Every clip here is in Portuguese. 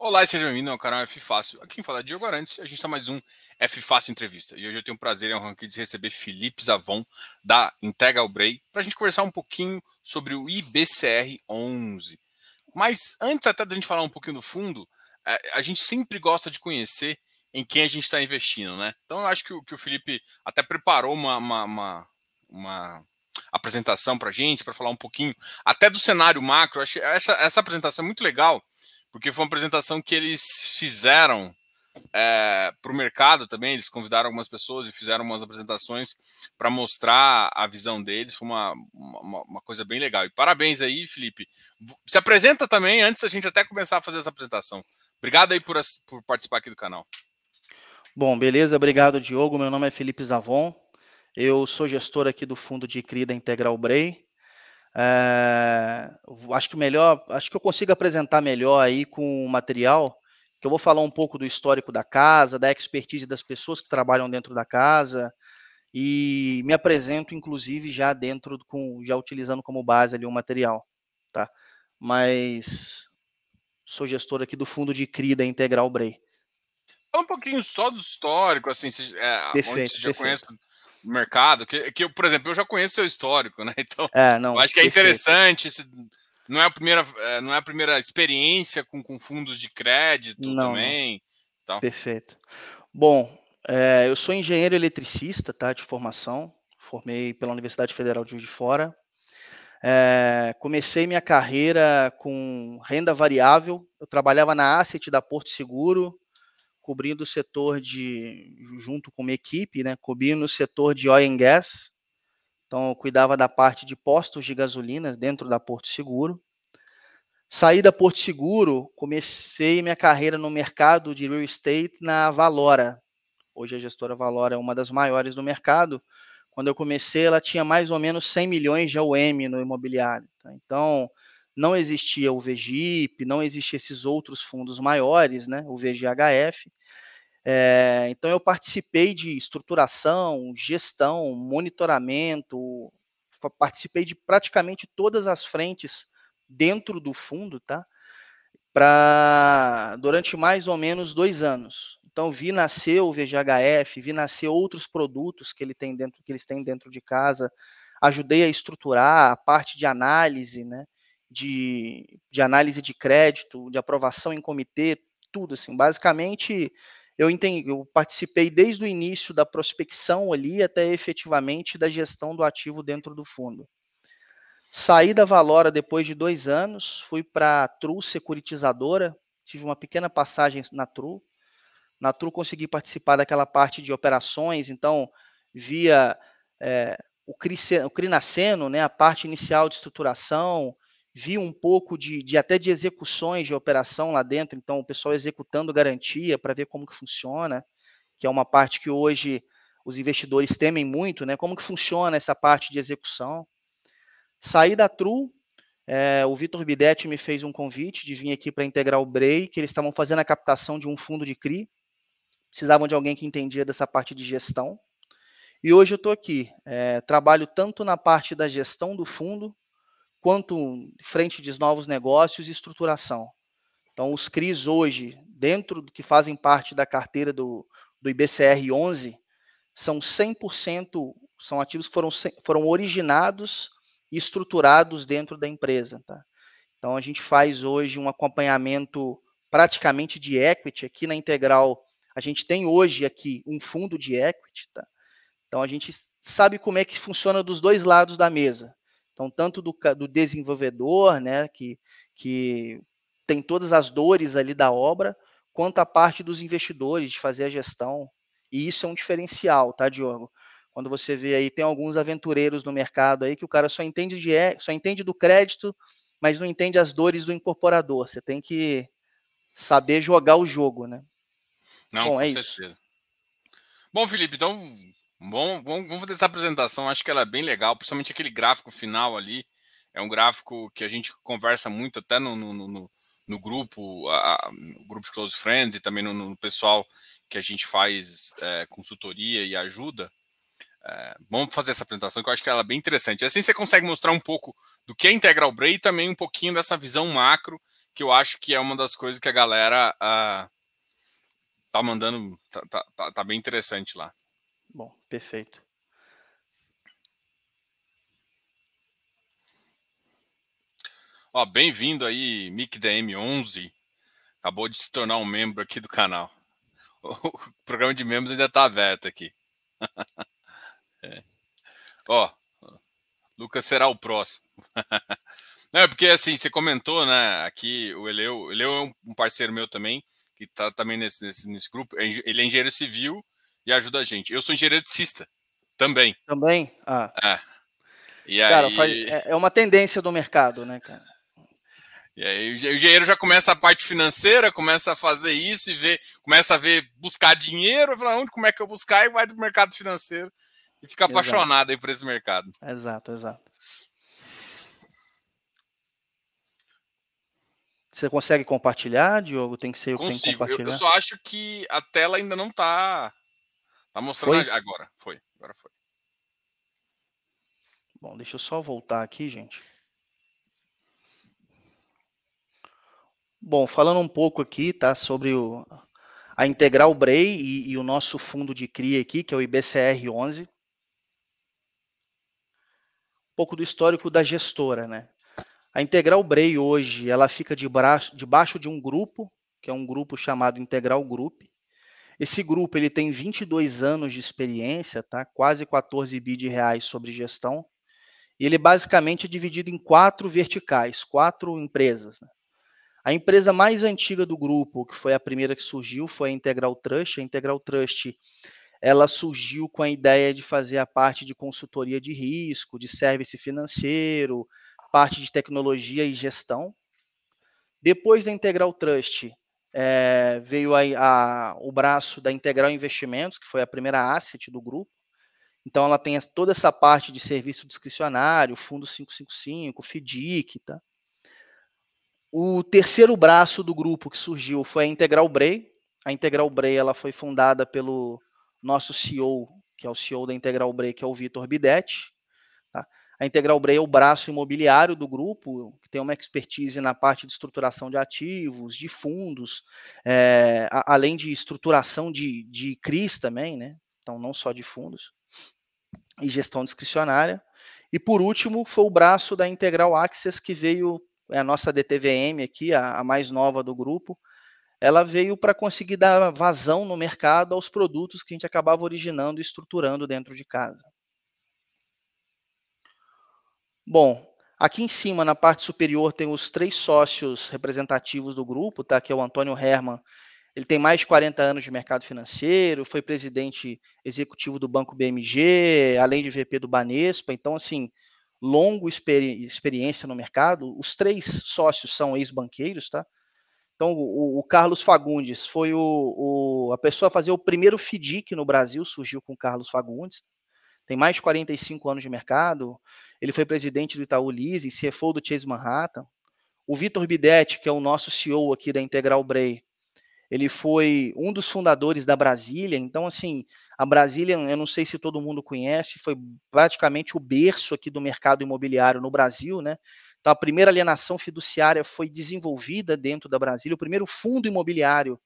Olá e seja bem-vindo ao canal F Fácil. Aqui quem fala é Diogo Arantes a gente está mais um F Fácil Entrevista. E hoje eu tenho o prazer e a honra de receber Felipe Zavon, da Integral Bray, para a gente conversar um pouquinho sobre o IBCR 11. Mas antes até da gente falar um pouquinho do fundo, é, a gente sempre gosta de conhecer em quem a gente está investindo, né? Então eu acho que o, que o Felipe até preparou uma, uma, uma, uma apresentação para a gente, para falar um pouquinho até do cenário macro. Acho essa, essa apresentação é muito legal, porque foi uma apresentação que eles fizeram é, para o mercado também. Eles convidaram algumas pessoas e fizeram umas apresentações para mostrar a visão deles. Foi uma, uma, uma, coisa bem legal. E parabéns aí, Felipe. Se apresenta também antes da gente até começar a fazer essa apresentação. Obrigado aí por, por participar aqui do canal. Bom, beleza. Obrigado, Diogo. Meu nome é Felipe Zavon. Eu sou gestor aqui do fundo de CRI da Integral Bray. É, acho que melhor, acho que eu consigo apresentar melhor aí com o material, que eu vou falar um pouco do histórico da casa, da expertise das pessoas que trabalham dentro da casa e me apresento inclusive já dentro com já utilizando como base ali o material, tá? Mas sou gestor aqui do fundo de CRI da Integral Bray. Fala um pouquinho só do histórico, assim, é, perfeito, onde você já perfeito. conhece mercado, que, que por exemplo, eu já conheço seu histórico, né? Então, é, não, eu acho que é interessante. Não é a primeira, é, não é a primeira experiência com, com fundos de crédito não, também. Então. Perfeito. Bom, é, eu sou engenheiro eletricista, tá, de formação. Formei pela Universidade Federal de Juiz de Fora. É, comecei minha carreira com renda variável. Eu trabalhava na Asset da Porto Seguro, cobrindo o setor de, junto com uma equipe, né, cobrindo o setor de oil and gas. Então, eu cuidava da parte de postos de gasolina dentro da Porto Seguro. Saí da Porto Seguro, comecei minha carreira no mercado de real estate na Valora. Hoje a gestora Valora é uma das maiores do mercado. Quando eu comecei, ela tinha mais ou menos 100 milhões de AUM no imobiliário. Tá? Então, não existia o VGIP, não existiam esses outros fundos maiores, né, o VGHF. É, então eu participei de estruturação, gestão, monitoramento, participei de praticamente todas as frentes dentro do fundo, tá? Para durante mais ou menos dois anos. Então vi nascer o VGHF, vi nascer outros produtos que ele tem dentro, que eles têm dentro de casa, ajudei a estruturar a parte de análise, né? De, de análise de crédito, de aprovação em comitê, tudo assim. Basicamente, eu entendi, eu participei desde o início da prospecção ali até efetivamente da gestão do ativo dentro do fundo. Saí da Valora depois de dois anos, fui para a Tru Securitizadora, tive uma pequena passagem na Tru. Na Tru consegui participar daquela parte de operações, então via é, o, CRI, o CRI nascendo, né, a parte inicial de estruturação, vi um pouco de, de, até de execuções de operação lá dentro, então o pessoal executando garantia para ver como que funciona, que é uma parte que hoje os investidores temem muito, né? Como que funciona essa parte de execução? Saí da Tru, é, o Vitor Bidetti me fez um convite de vir aqui para integrar o Brei, que eles estavam fazendo a captação de um fundo de CRI, precisavam de alguém que entendia dessa parte de gestão. E hoje eu estou aqui, é, trabalho tanto na parte da gestão do fundo, quanto frente de novos negócios e estruturação. Então, os CRIs hoje, dentro do que fazem parte da carteira do, do IBCR 11, são 100%, são ativos que foram, foram originados e estruturados dentro da empresa. Tá? Então, a gente faz hoje um acompanhamento praticamente de equity aqui na Integral. A gente tem hoje aqui um fundo de equity. Tá? Então, a gente sabe como é que funciona dos dois lados da mesa. Então, tanto do, do desenvolvedor, né, que, que tem todas as dores ali da obra, quanto a parte dos investidores de fazer a gestão. E isso é um diferencial, tá, Diogo? Quando você vê aí, tem alguns aventureiros no mercado aí que o cara só entende, de, só entende do crédito, mas não entende as dores do incorporador. Você tem que saber jogar o jogo, né? Não, Bom, com é certeza. Isso. Bom, Felipe, então Bom, vamos fazer essa apresentação, acho que ela é bem legal, principalmente aquele gráfico final ali. É um gráfico que a gente conversa muito até no, no, no, no grupo, a, no grupo de Close Friends e também no, no pessoal que a gente faz é, consultoria e ajuda. É, vamos fazer essa apresentação que eu acho que ela é bem interessante. Assim você consegue mostrar um pouco do que é Integral e também um pouquinho dessa visão macro que eu acho que é uma das coisas que a galera uh, tá mandando, tá, tá, tá, tá bem interessante lá. Bom, perfeito. Ó, bem-vindo aí, MickDM11. Acabou de se tornar um membro aqui do canal. O programa de membros ainda tá aberto aqui. é. Ó, Lucas será o próximo. é porque assim, você comentou, né? Aqui o Eleu, o Eleu é um parceiro meu também, que tá também nesse, nesse, nesse grupo. É ele é engenheiro civil e ajuda a gente. Eu sou engenheiro de cista também. Também? Ah. É. E cara, aí... faz, é, é uma tendência do mercado, né, cara? E aí o engenheiro já começa a parte financeira, começa a fazer isso e ver, começa a ver, buscar dinheiro, fala, onde, como é que eu buscar, e vai do mercado financeiro e fica apaixonado exato. aí por esse mercado. Exato, exato. Você consegue compartilhar, Diogo? Tem que ser eu que tenho que compartilhar. Eu, eu, só acho que a tela ainda não tá, tá mostrando foi? agora. Foi, agora foi. Bom, deixa eu só voltar aqui, gente. Bom, falando um pouco aqui, tá, sobre o, a Integral Bray e, e, o nosso fundo de CRI aqui, que é o IBCR 11. Um pouco do histórico da gestora, né? A Integral Bray hoje, ela fica de braço, debaixo de um grupo, que é um grupo chamado Integral Group. Esse grupo ele tem 22 anos de experiência, tá? Quase 14 bi de reais sobre gestão. E ele basicamente é dividido em quatro verticais, quatro empresas. Né? A empresa mais antiga do grupo, que foi a primeira que surgiu, foi a Integral Trust. A Integral Trust ela surgiu com a ideia de fazer a parte de consultoria de risco, de serviço financeiro, parte de tecnologia e gestão. Depois da Integral Trust, é, veio a, a, o braço da Integral Investimentos, que foi a primeira asset do grupo. Então, ela tem toda essa parte de serviço discricionário, Fundo 555, FDIC, tá? O terceiro braço do grupo que surgiu foi a Integral Bray. A Integral Bray ela foi fundada pelo nosso CEO, que é o CEO da Integral Bray, que é o Vitor Bidetti. Tá? A Integral Bray é o braço imobiliário do grupo, que tem uma expertise na parte de estruturação de ativos, de fundos, é, a, além de estruturação de, de CRIs também, né? Então, não só de fundos, e gestão discricionária. E por último, foi o braço da Integral Access que veio é a nossa DTVM aqui, a, a mais nova do grupo, ela veio para conseguir dar vazão no mercado aos produtos que a gente acabava originando e estruturando dentro de casa. Bom, aqui em cima, na parte superior, tem os três sócios representativos do grupo, tá? que é o Antônio Herman. Ele tem mais de 40 anos de mercado financeiro, foi presidente executivo do Banco BMG, além de VP do Banespa. Então, assim, longo experi experiência no mercado. Os três sócios são ex-banqueiros, tá? Então, o, o, Carlos Fagundes foi o, o, a pessoa a fazer o primeiro FDIC no Brasil, surgiu com o Carlos Fagundes. Tem mais de 45 anos de mercado. Ele foi presidente do Itaú Leasing, CFO do Chase Manhattan. O Vitor Bidetti, que é o nosso CEO aqui da Integral Bray, ele foi um dos fundadores da Brasília. Então, assim, a Brasília, eu não sei se todo mundo conhece, foi praticamente o berço aqui do mercado imobiliário no Brasil, né? Então, a primeira alienação fiduciária foi desenvolvida dentro da Brasília, o primeiro fundo imobiliário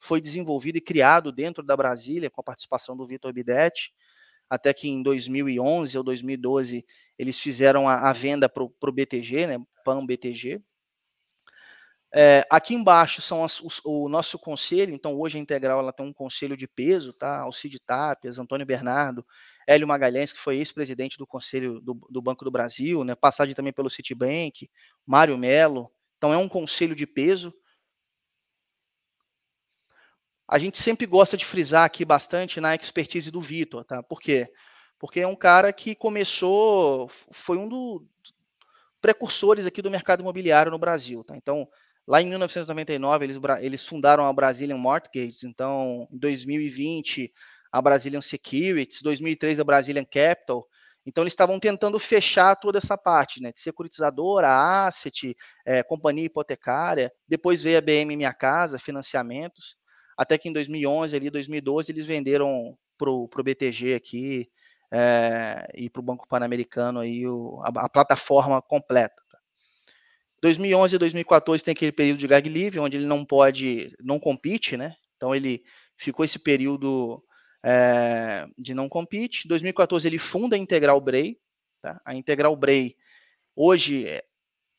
foi desenvolvido e criado dentro da Brasília, com a participação do Vitor Bidetti, até que em 2011 ou 2012 eles fizeram a, a venda para o BTG, né, PAN BTG, é, aqui embaixo são as, o nosso conselho, então hoje a Integral ela tem um conselho de peso, tá? Alcide Tapias, Antônio Bernardo, Hélio Magalhães, que foi ex-presidente do Conselho do, do, Banco do Brasil, né? passagem também pelo Citibank, Mário Melo, então é um conselho de peso. A gente sempre gosta de frisar aqui bastante na expertise do Vitor, tá? Por quê? Porque é um cara que começou, foi um dos precursores aqui do mercado imobiliário no Brasil, tá? Então, Lá em 1999, eles, eles fundaram a Brazilian Mortgages, então, em 2020, a Brazilian Securities, 2003, a Brazilian Capital. Então, eles estavam tentando fechar toda essa parte, né, de securitizadora, asset, é, companhia hipotecária. Depois veio a BM Minha Casa, financiamentos. Até que em 2011, ali, 2012, eles venderam para o BTG aqui é, e para o Banco Pan-Americano aí o, a, a plataforma completa. 2011 e 2014 tem aquele período de gag leave, onde ele não pode, não compete, né? Então ele ficou esse período é, de não compete. 2014 ele funda a Integral Bray, tá? A Integral Bray hoje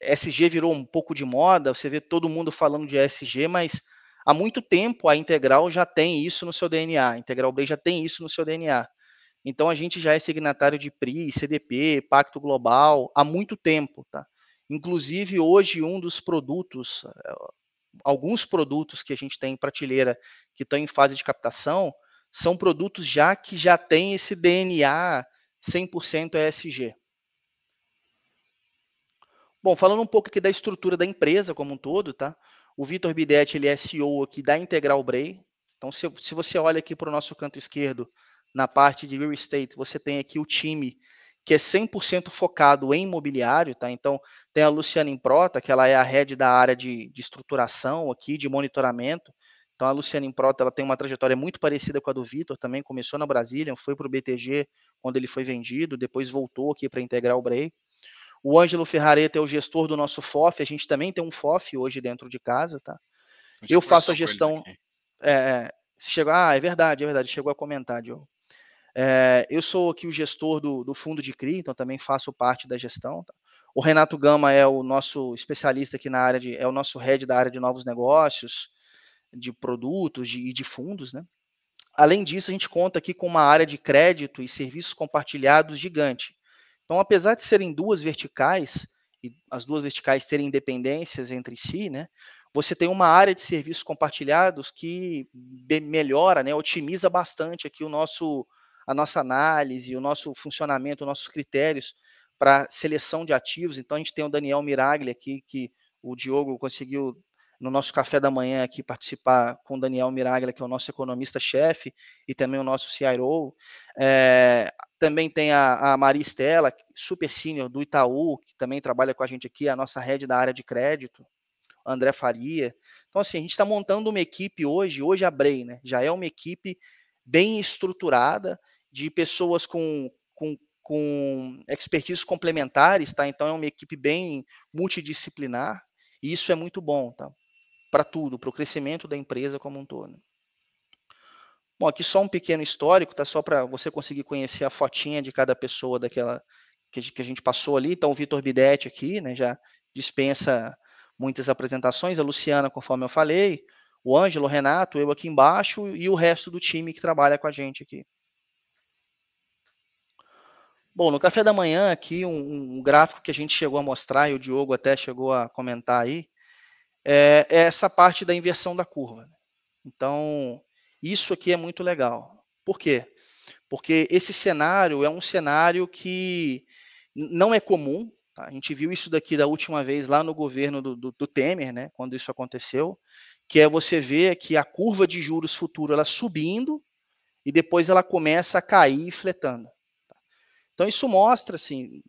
SG virou um pouco de moda, você vê todo mundo falando de SG, mas há muito tempo a Integral já tem isso no seu DNA, a Integral Bray já tem isso no seu DNA. Então a gente já é signatário de PRI, CDP, Pacto Global há muito tempo, tá? Inclusive hoje um dos produtos, eh, alguns produtos que a gente tem em prateleira que estão em fase de captação, são produtos já que já têm esse DNA 100% ESG. Bom, falando um pouco aqui da estrutura da empresa como um todo, tá? O Vitor Bidetti, ele é CEO aqui da Integral Bray. Então, se, se você olha aqui para o nosso canto esquerdo, na parte de real estate, você tem aqui o time que é 100% focado em imobiliário, tá? Então, tem a Luciana Improta, que ela é a head da área de, de estruturação aqui, de monitoramento. Então, a Luciana Improta, ela tem uma trajetória muito parecida com a do Vitor, também começou na Brasília, foi para o BTG quando ele foi vendido, depois voltou aqui para integrar o Bray. O Ângelo Ferrareta é o gestor do nosso FOF, a gente também tem um FOF hoje dentro de casa, tá? Eu faço a gestão. É, é chegou, ah, é verdade, é verdade, chegou a comentar, Diogo. É, eu sou aqui o gestor do, do, fundo de CRI, então também faço parte da gestão. Tá? O Renato Gama é o nosso especialista aqui na área de, é o nosso head da área de novos negócios, de produtos e de, de fundos, né? Além disso, a gente conta aqui com uma área de crédito e serviços compartilhados gigante. Então, apesar de serem duas verticais, e as duas verticais terem independências entre si, né, você tem uma área de serviços compartilhados que melhora, né, otimiza bastante aqui o nosso, a nossa análise, o nosso funcionamento, os nossos critérios para seleção de ativos. Então, a gente tem o Daniel Miraglia aqui, que o Diogo conseguiu no nosso café da manhã aqui participar com o Daniel Miraglia, que é o nosso economista-chefe, e também o nosso CIO. É, também tem a, a Maria Estela, super senior do Itaú, que também trabalha com a gente aqui, a nossa rede da área de crédito, André Faria. Então, assim, a gente está montando uma equipe hoje, hoje a Brei, né? Já é uma equipe bem estruturada, de pessoas com, com, com expertise complementares, tá? Então é uma equipe bem multidisciplinar, e isso é muito bom, tá? Para tudo, para o crescimento da empresa como um todo. Bom, aqui só um pequeno histórico, tá? Só para você conseguir conhecer a fotinha de cada pessoa daquela que, a gente passou ali. Então, o Vitor Bidetti aqui, né? Já dispensa muitas apresentações. A Luciana, conforme eu falei, o Ângelo, o Renato, eu aqui embaixo e o resto do time que trabalha com a gente aqui. Bom, no café da manhã aqui, um, um gráfico que a gente chegou a mostrar, e o Diogo até chegou a comentar aí, é, é essa parte da inversão da curva. Então, isso aqui é muito legal. Por quê? Porque esse cenário é um cenário que não é comum. Tá? A gente viu isso daqui da última vez lá no governo do, do, do, Temer, né, quando isso aconteceu, que é você ver que a curva de juros futuro ela subindo e depois ela começa a cair fletando. Tá? Então isso mostra assim,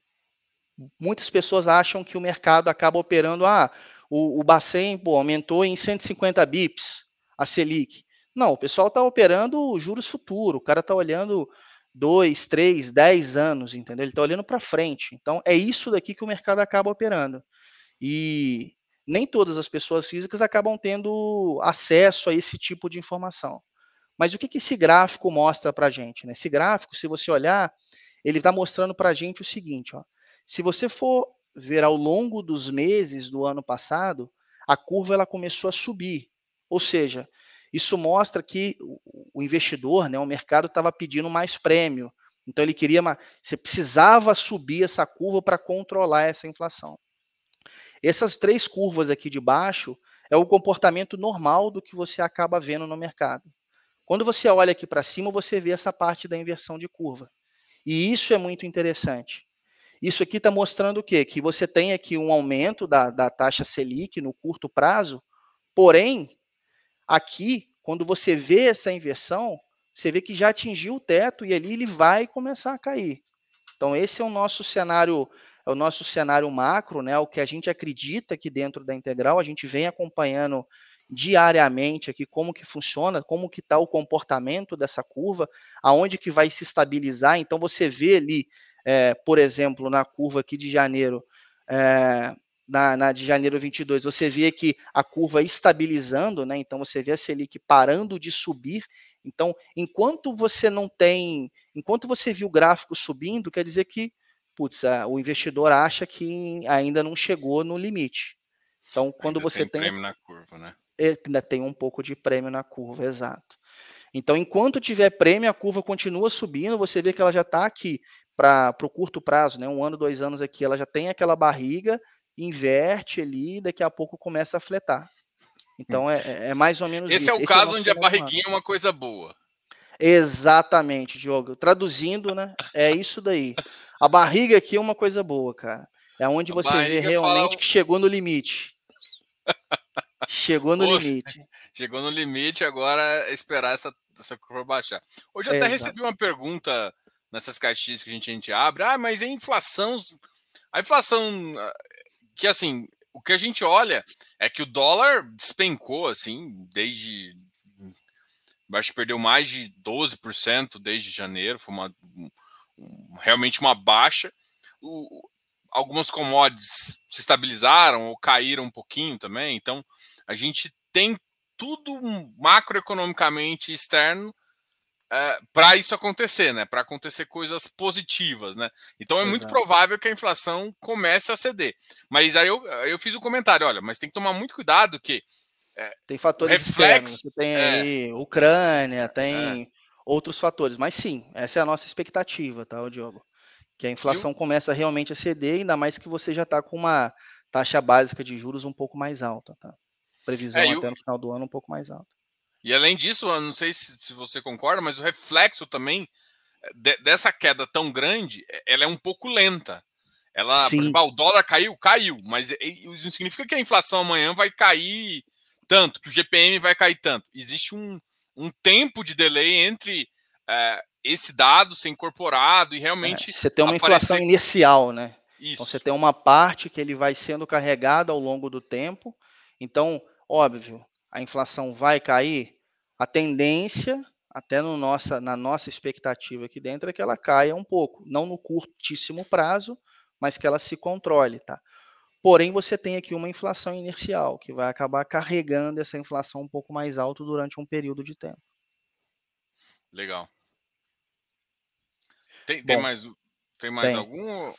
muitas pessoas acham que o mercado acaba operando, ah, o, o Bacen pô, aumentou em 150 bips a Selic. Não, o pessoal está operando juros futuro, o cara está olhando dois, três, dez anos, entendeu? Ele está olhando para frente. Então, é isso daqui que o mercado acaba operando. E nem todas as pessoas físicas acabam tendo acesso a esse tipo de informação. Mas o que, que esse gráfico mostra para a gente? Né? Esse gráfico, se você olhar, ele está mostrando para a gente o seguinte: ó, se você for ver ao longo dos meses do ano passado, a curva ela começou a subir. Ou seja, isso mostra que o investidor, né, o mercado estava pedindo mais prêmio. Então ele queria, uma, você precisava subir essa curva para controlar essa inflação. Essas três curvas aqui de baixo é o comportamento normal do que você acaba vendo no mercado. Quando você olha aqui para cima, você vê essa parte da inversão de curva. E isso é muito interessante. Isso aqui está mostrando o quê? Que você tem aqui um aumento da, da taxa Selic no curto prazo, porém, aqui, quando você vê essa inversão, você vê que já atingiu o teto e ali ele vai começar a cair. Então, esse é o nosso cenário, é o nosso cenário macro, né? O que a gente acredita aqui dentro da integral, a gente vem acompanhando diariamente aqui como que funciona, como que está o comportamento dessa curva, aonde que vai se estabilizar. Então você vê ali, é, por exemplo, na curva aqui de janeiro, é, na, na, de janeiro 22, você vê que a curva estabilizando, né? Então você vê a Selic parando de subir. Então, enquanto você não tem, enquanto você viu o gráfico subindo, quer dizer que, putz, a, o investidor acha que ainda não chegou no limite. Então, quando ainda você tem, tem na curva, né? É, ainda tem um pouco de prêmio na curva, exato. Então, enquanto tiver prêmio, a curva continua subindo. Você vê que ela já está aqui para o curto prazo, né? Um ano, dois anos aqui, ela já tem aquela barriga inverte ali, daqui a pouco começa a fletar. Então é, é, é mais ou menos Esse isso. é o Esse caso é onde a barriguinha é uma coisa boa. Exatamente, Diogo. Traduzindo, né? É isso daí. A barriga aqui é uma coisa boa, cara. É onde a você vê realmente fala... que chegou no limite. Chegou no limite. Chegou no limite, agora é esperar essa, essa curva baixar. Hoje eu até Exato. recebi uma pergunta nessas caixinhas que a gente, a gente abre. Ah, mas a inflação. A inflação que assim, o que a gente olha é que o dólar despencou assim, desde acho que perdeu mais de 12% desde janeiro, foi uma realmente uma baixa. O, algumas commodities se estabilizaram ou caíram um pouquinho também, então a gente tem tudo macroeconomicamente externo é, para isso acontecer, né? Para acontecer coisas positivas, né? Então é Exato. muito provável que a inflação comece a ceder. Mas aí eu, eu fiz o um comentário, olha, mas tem que tomar muito cuidado que é, tem fatores reflexo, externos, tem é, aí Ucrânia, tem é. outros fatores, mas sim, essa é a nossa expectativa, tá, Diogo? Que a inflação eu... começa realmente a ceder, ainda mais que você já está com uma taxa básica de juros um pouco mais alta, tá? Previsão é, até eu... no final do ano um pouco mais alta. E além disso, eu não sei se, se você concorda, mas o reflexo também eh, de, dessa queda tão grande, ela é um pouco lenta. Ela, por exemplo, ah, o dólar caiu, caiu, mas isso não significa que a inflação amanhã vai cair tanto, que o GPM vai cair tanto. Existe um, um tempo de delay entre é, esse dado ser incorporado e realmente. É, você tem uma aparecer... inflação inicial, né? Isso. Então você tem uma parte que ele vai sendo carregado ao longo do tempo. Então, óbvio, a inflação vai cair? A tendência, até no nossa, na nossa expectativa aqui dentro, é que ela caia um pouco. Não no curtíssimo prazo, mas que ela se controle, tá? Porém, você tem aqui uma inflação inercial, que vai acabar carregando essa inflação um pouco mais alto durante um período de tempo. Legal. Tem, tem Bom, mais, tem mais tem. algum?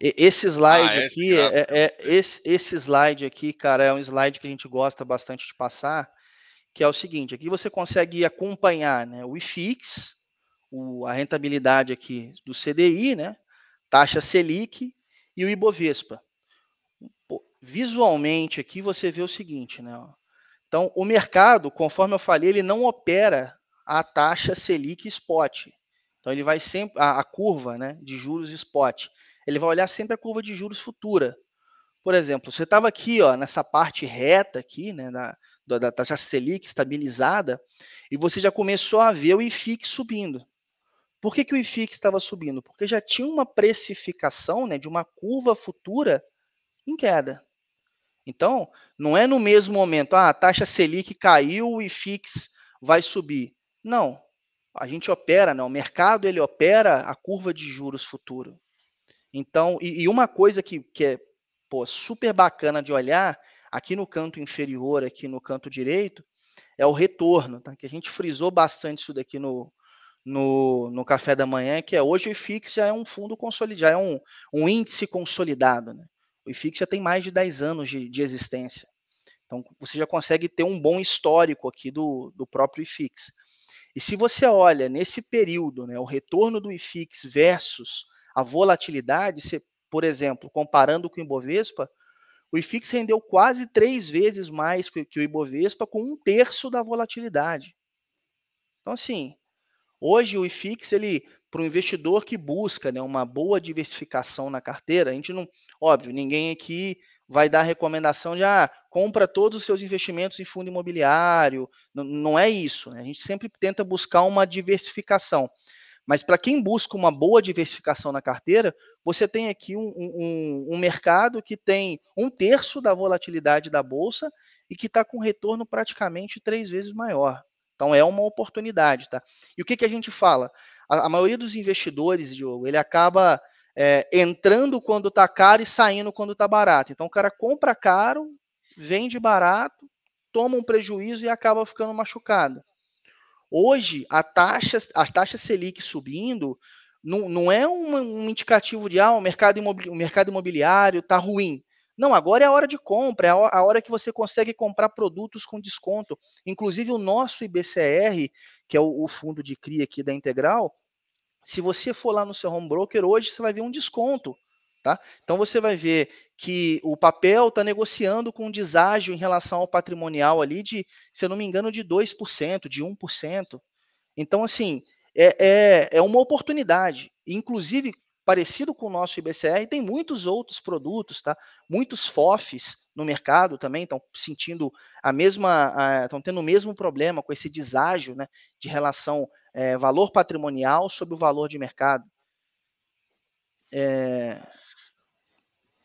Esse slide ah, aqui, é, é, é, esse, esse slide aqui, cara, é um slide que a gente gosta bastante de passar, que é o seguinte, aqui você consegue acompanhar né, o IFIX, o, a rentabilidade aqui do CDI, né, taxa Selic e o Ibovespa. Visualmente aqui você vê o seguinte, né, ó, então o mercado, conforme eu falei, ele não opera a taxa Selic spot. Então ele vai sempre a, a curva, né, de juros spot ele vai olhar sempre a curva de juros futura. Por exemplo, você estava aqui, ó, nessa parte reta aqui, né, da, da taxa Selic estabilizada, e você já começou a ver o IFIX subindo. Por que, que o IFIX estava subindo? Porque já tinha uma precificação né, de uma curva futura em queda. Então, não é no mesmo momento, ah, a taxa Selic caiu, o IFIX vai subir. Não. A gente opera, né, o mercado ele opera a curva de juros futuro. Então, e, e uma coisa que, que é pô, super bacana de olhar, aqui no canto inferior, aqui no canto direito, é o retorno, tá? que a gente frisou bastante isso daqui no, no, no café da manhã, que é hoje o IFIX já é um fundo consolidado, já é um, um índice consolidado. Né? O IFIX já tem mais de 10 anos de, de existência. Então, você já consegue ter um bom histórico aqui do, do próprio IFIX. E se você olha nesse período, né, o retorno do IFIX versus a volatilidade, se, por exemplo, comparando com o Ibovespa, o IFIX rendeu quase três vezes mais que, o Ibovespa com um terço da volatilidade. Então, assim, hoje o IFIX, ele, para o investidor que busca né, uma boa diversificação na carteira, a gente não, óbvio, ninguém aqui vai dar recomendação de ah, compra todos os seus investimentos em fundo imobiliário. Não, não é isso. Né? A gente sempre tenta buscar uma diversificação. Mas para quem busca uma boa diversificação na carteira, você tem aqui um, um, um mercado que tem um terço da volatilidade da bolsa e que está com retorno praticamente três vezes maior. Então é uma oportunidade, tá? E o que, que a gente fala? A, a maioria dos investidores, Diogo, ele acaba é, entrando quando está caro e saindo quando está barato. Então o cara compra caro, vende barato, toma um prejuízo e acaba ficando machucado. Hoje, a taxa, a taxa Selic subindo não, não é um, um indicativo de ah, o mercado, o mercado imobiliário está ruim. Não, agora é a hora de compra, é a hora que você consegue comprar produtos com desconto. Inclusive o nosso IBCR, que é o, fundo de CRI aqui da Integral, se você for lá no seu home broker hoje, você vai ver um desconto. Tá? Então você vai ver que o papel está negociando com um deságio em relação ao patrimonial ali de, se eu não me engano, de 2%, de 1%. Então, assim, é, é, é uma oportunidade. Inclusive, parecido com o nosso IBCR, tem muitos outros produtos, tá? Muitos FOFs no mercado também estão sentindo a mesma, estão tendo o mesmo problema com esse deságio, né, de relação é, valor patrimonial sobre o valor de mercado. É...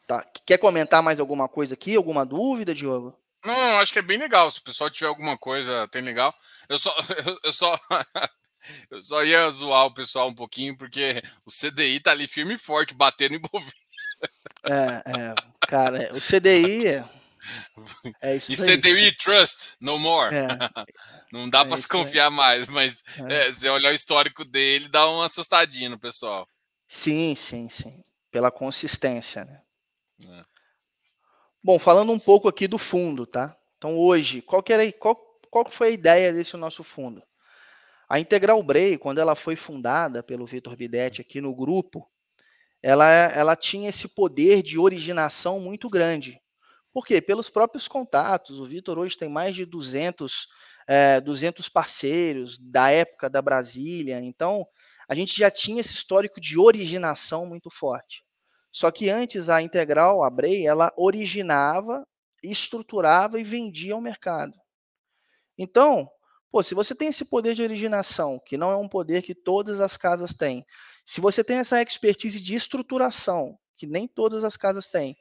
Tá. Quer comentar mais alguma coisa aqui? Alguma dúvida, Diogo? Não, acho que é bem legal. Se o pessoal tiver alguma coisa, tem legal. Eu só, eu só, eu só ia zoar o pessoal um pouquinho, porque o CDI tá ali firme e forte, batendo em bovino. É, é, cara, o CDI é, é isso. E CDI Trust, no more. É, Não dá é para se confiar mais, mas é. É, se olhar o histórico dele, dá uma assustadinha no pessoal. Sim, sim, sim. Pela consistência, né? É. Bom, falando um pouco aqui do fundo, tá? Então hoje, qual, que era, qual, qual foi a ideia desse nosso fundo? A Integral Bray, quando ela foi fundada pelo Vitor Bidetti aqui no grupo, ela, ela tinha esse poder de originação muito grande. Por quê? Pelos próprios contatos. O Vitor hoje tem mais de 200, é, 200 parceiros da época da Brasília. Então, a gente já tinha esse histórico de originação muito forte. Só que antes a Integral, a Brei, ela originava, estruturava e vendia ao mercado. Então, pô, se você tem esse poder de originação, que não é um poder que todas as casas têm, se você tem essa expertise de estruturação, que nem todas as casas têm,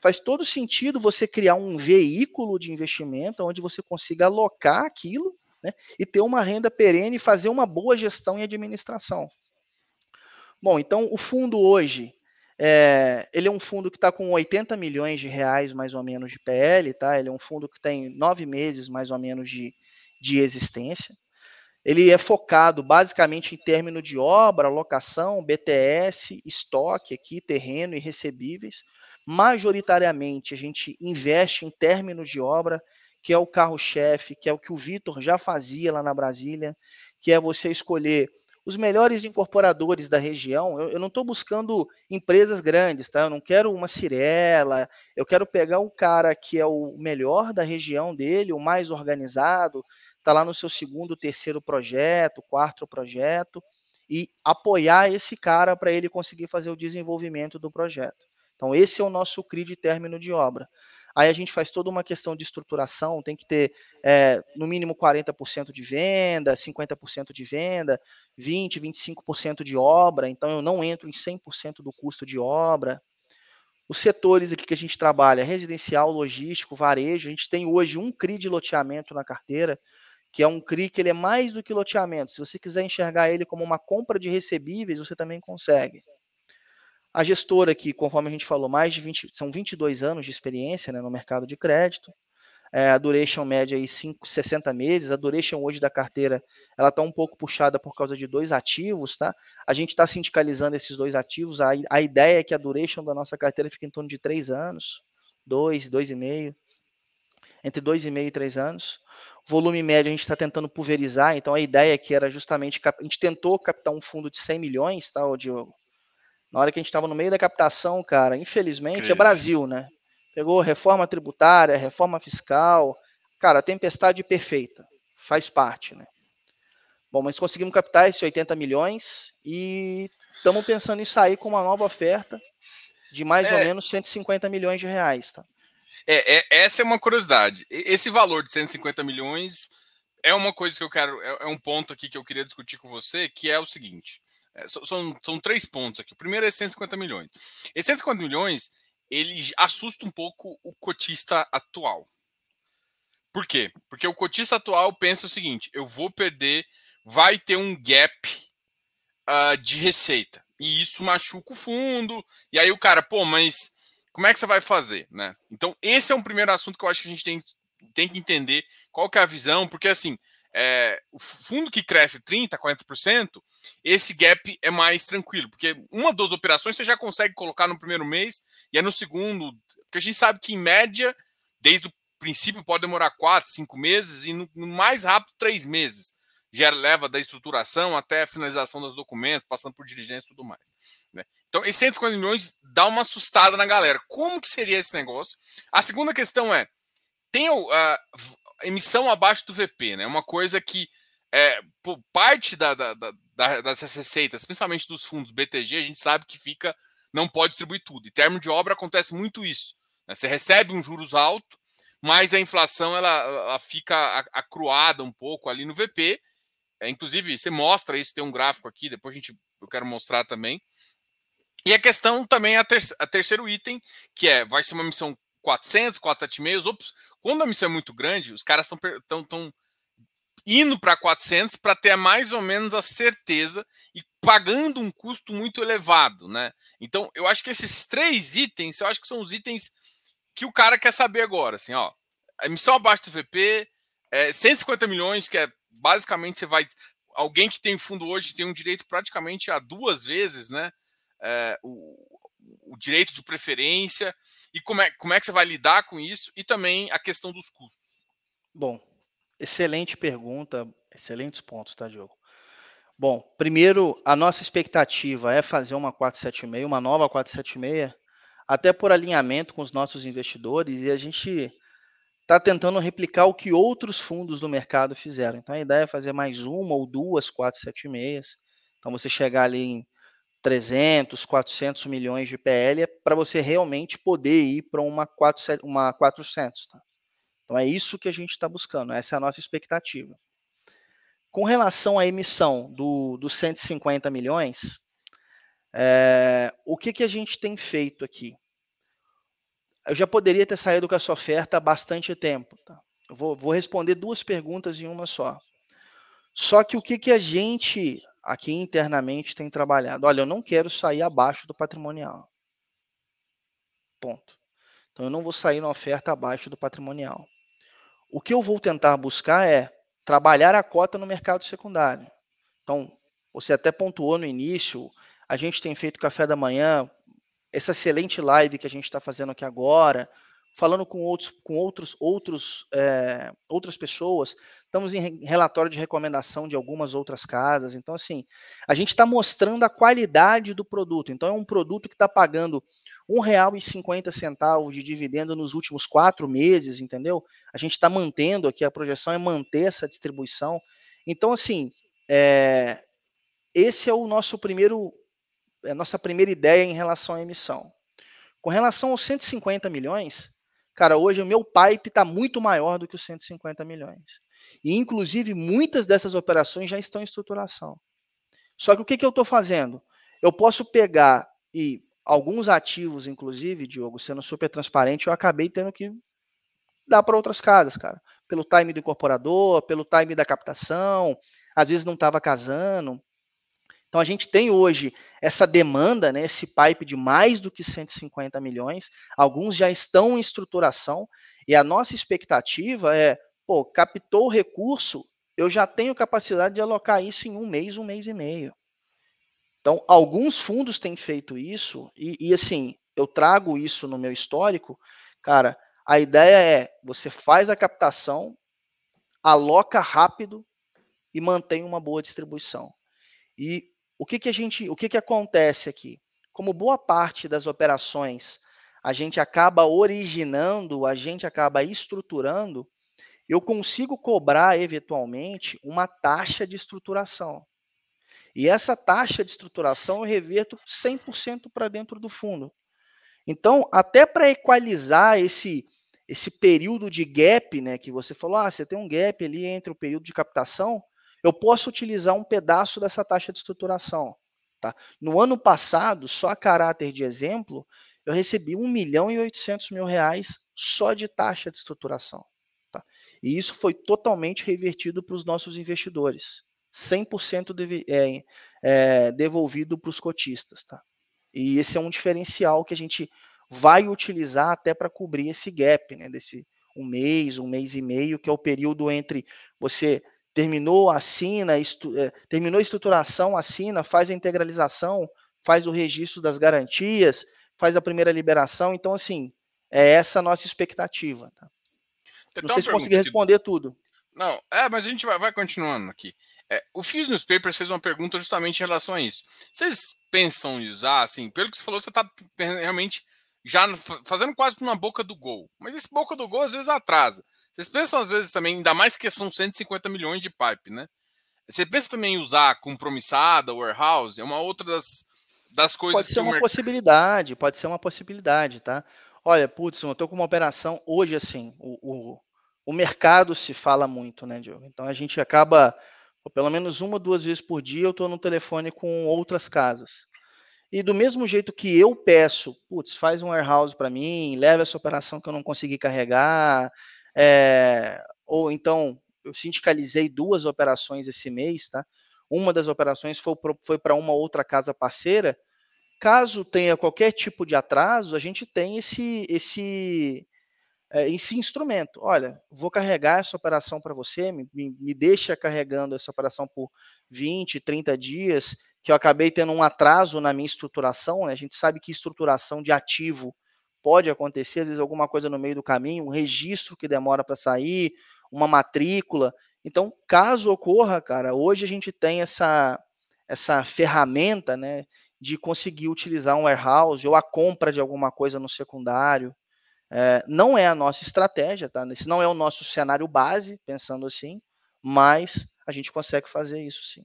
faz todo sentido você criar um veículo de investimento onde você consiga alocar aquilo né, e ter uma renda perene e fazer uma boa gestão e administração. Bom, então o fundo hoje, é, ele é um fundo que está com 80 milhões de reais mais ou menos de PL, tá? Ele é um fundo que tem nove meses mais ou menos de, de existência. Ele é focado basicamente em término de obra, locação, BTS, estoque aqui, terreno e recebíveis. Majoritariamente a gente investe em términos de obra, que é o carro-chefe, que é o que o Vitor já fazia lá na Brasília, que é você escolher os melhores incorporadores da região. Eu, eu não estou buscando empresas grandes, tá? Eu não quero uma Cirela, eu quero pegar um cara que é o melhor da região dele, o mais organizado, está lá no seu segundo, terceiro projeto, quarto projeto, e apoiar esse cara para ele conseguir fazer o desenvolvimento do projeto. Então, esse é o nosso CRI de término de obra. Aí a gente faz toda uma questão de estruturação, tem que ter é, no mínimo 40% de venda, 50% de venda, 20%, 25% de obra, então eu não entro em 100% do custo de obra. Os setores aqui que a gente trabalha, residencial, logístico, varejo, a gente tem hoje um CRI de loteamento na carteira, que é um CRI que ele é mais do que loteamento. Se você quiser enxergar ele como uma compra de recebíveis, você também consegue. A gestora aqui, conforme a gente falou, mais de 20, são 22 anos de experiência né, no mercado de crédito. É, a duration média aí 5, 60 meses. A duration hoje da carteira, ela está um pouco puxada por causa de dois ativos, tá? A gente está sindicalizando esses dois ativos. A, a ideia é que a duration da nossa carteira fique em torno de três anos, dois, dois e meio, entre dois e meio e três anos. Volume médio a gente está tentando pulverizar, então a ideia aqui era justamente, a gente tentou captar um fundo de 100 milhões, tá, Diogo? Na hora que a gente estava no meio da captação, cara, infelizmente Crise. é Brasil, né? Pegou reforma tributária, reforma fiscal, cara, tempestade perfeita, faz parte, né? Bom, mas conseguimos captar esses 80 milhões e estamos pensando em sair com uma nova oferta de mais é. ou menos 150 milhões de reais, tá? É, é, essa é uma curiosidade. Esse valor de 150 milhões é uma coisa que eu quero, é, é um ponto aqui que eu queria discutir com você, que é o seguinte. É, são, são três pontos aqui. O primeiro é 150 milhões. Esses 150 milhões, ele assusta um pouco o cotista atual. Por quê? Porque o cotista atual pensa o seguinte: eu vou perder, vai ter um gap uh, de receita. E isso machuca o fundo. E aí o cara, pô, mas como é que você vai fazer, né? Então, esse é um primeiro assunto que eu acho que a gente tem, tem que entender qual que é a visão, porque assim, é, o fundo que cresce 30%, 40%, esse gap é mais tranquilo, porque uma das operações você já consegue colocar no primeiro mês e é no segundo, porque a gente sabe que em média, desde o princípio, pode demorar quatro, cinco meses e no, no mais rápido, três meses. Já leva da estruturação até a finalização dos documentos, passando por diligência e tudo mais. Né? Então, esses 150 milhões dá uma assustada na galera. Como que seria esse negócio? A segunda questão é: tem uh, emissão abaixo do VP, né? Uma coisa que é, parte da, da, da, dessas receitas, principalmente dos fundos BTG, a gente sabe que fica, não pode distribuir tudo. Em termos de obra acontece muito isso. Né? Você recebe um juros alto, mas a inflação ela, ela fica acruada um pouco ali no VP. É, inclusive, você mostra isso, tem um gráfico aqui, depois a gente, eu quero mostrar também. E a questão também é a, ter, a terceiro item, que é, vai ser uma missão 400, 476, quando a missão é muito grande, os caras estão indo para 400 para ter mais ou menos a certeza e pagando um custo muito elevado, né? Então, eu acho que esses três itens, eu acho que são os itens que o cara quer saber agora, assim, ó, a emissão abaixo do VP, é, 150 milhões, que é basicamente você vai alguém que tem fundo hoje tem um direito praticamente a duas vezes, né? É, o, o direito de preferência e como é, como é que você vai lidar com isso e também a questão dos custos. Bom, excelente pergunta, excelentes pontos, tá, Diogo? Bom, primeiro, a nossa expectativa é fazer uma 476, uma nova 476, até por alinhamento com os nossos investidores, e a gente está tentando replicar o que outros fundos do mercado fizeram. Então, a ideia é fazer mais uma ou duas 476. Então, você chegar ali em 300, 400 milhões de PL é para você realmente poder ir para uma, uma 400. Tá? Então é isso que a gente está buscando, essa é a nossa expectativa. Com relação à emissão do, dos 150 milhões, é, o que, que a gente tem feito aqui? Eu já poderia ter saído com essa oferta há bastante tempo. Tá? Eu vou, vou responder duas perguntas em uma só. Só que o que, que a gente aqui internamente tem trabalhado. Olha, eu não quero sair abaixo do patrimonial. Ponto. Então eu não vou sair na oferta abaixo do patrimonial. O que eu vou tentar buscar é trabalhar a cota no mercado secundário. Então, você até pontuou no início, a gente tem feito café da manhã, essa excelente live que a gente está fazendo aqui agora, falando com outros, com outros, outros, é, outras pessoas. Estamos em relatório de recomendação de algumas outras casas. Então, assim, a gente está mostrando a qualidade do produto. Então, é um produto que está pagando R$ 1,50 de dividendo nos últimos quatro meses, entendeu? A gente está mantendo aqui, a projeção é manter essa distribuição. Então, assim, é, esse é o nosso primeiro, a nossa primeira ideia em relação à emissão. Com relação aos 150 milhões, Cara, hoje o meu pipe está muito maior do que os 150 milhões. E, inclusive, muitas dessas operações já estão em estruturação. Só que o que, que eu estou fazendo? Eu posso pegar e alguns ativos, inclusive, Diogo, sendo super transparente, eu acabei tendo que dar para outras casas, cara. Pelo time do incorporador, pelo time da captação, às vezes não estava casando. Então a gente tem hoje essa demanda, né, esse pipe de mais do que 150 milhões, alguns já estão em estruturação, e a nossa expectativa é, pô, captou o recurso, eu já tenho capacidade de alocar isso em um mês, um mês e meio. Então, alguns fundos têm feito isso, e, e assim, eu trago isso no meu histórico, cara, a ideia é, você faz a captação, aloca rápido e mantém uma boa distribuição. E o que, que a gente, o que, que acontece aqui? Como boa parte das operações a gente acaba originando, a gente acaba estruturando, eu consigo cobrar eventualmente uma taxa de estruturação. E essa taxa de estruturação eu reverto 100% para dentro do fundo. Então, até para equalizar esse esse período de gap, né, que você falou, ah, você tem um gap ali entre o período de captação, eu posso utilizar um pedaço dessa taxa de estruturação. Tá? No ano passado, só a caráter de exemplo, eu recebi 1 milhão e 800 mil reais só de taxa de estruturação. Tá? E isso foi totalmente revertido para os nossos investidores. 100% deve, é, é, devolvido para os cotistas, tá? E esse é um diferencial que a gente vai utilizar até para cobrir esse gap, né? Desse um mês, um mês e meio, que é o período entre você terminou, assina, estu, é, terminou a estruturação, assina, faz a integralização, faz o registro das garantias, faz a primeira liberação. Então, assim, é essa a nossa expectativa. Tá? Não sei se consegui responder tudo. Não, é, mas a gente vai, vai continuando aqui. É, o Fizz Newspapers fez uma pergunta justamente em relação a isso. Vocês pensam em usar, assim, pelo que você falou, você está realmente já fazendo quase uma boca do gol. Mas esse boca do gol às vezes atrasa. Vocês pensam às vezes também, ainda mais que são 150 milhões de pipe, né? Você pensa também em usar compromissada, warehouse? É uma outra das, das coisas Pode ser uma merc... possibilidade, pode ser uma possibilidade, tá? Olha, putz, eu tô com uma operação hoje assim, o, o, o mercado se fala muito, né, Diogo? Então a gente acaba, pelo menos uma, duas vezes por dia, eu estou no telefone com outras casas. E do mesmo jeito que eu peço, putz, faz um warehouse para mim, leva essa operação que eu não consegui carregar, é, ou então eu sindicalizei duas operações esse mês, tá? Uma das operações foi, para uma outra casa parceira. Caso tenha qualquer tipo de atraso, a gente tem esse, esse é, esse instrumento. Olha, vou carregar essa operação para você, me, me deixa carregando essa operação por 20, 30 dias, que eu acabei tendo um atraso na minha estruturação. Né? A gente sabe que estruturação de ativo pode acontecer, às vezes alguma coisa no meio do caminho, um registro que demora para sair, uma matrícula. Então, caso ocorra, cara, hoje a gente tem essa, essa ferramenta, né, de conseguir utilizar um warehouse ou a compra de alguma coisa no secundário. É, não é a nossa estratégia, tá? Esse não é o nosso cenário base, pensando assim, mas a gente consegue fazer isso sim.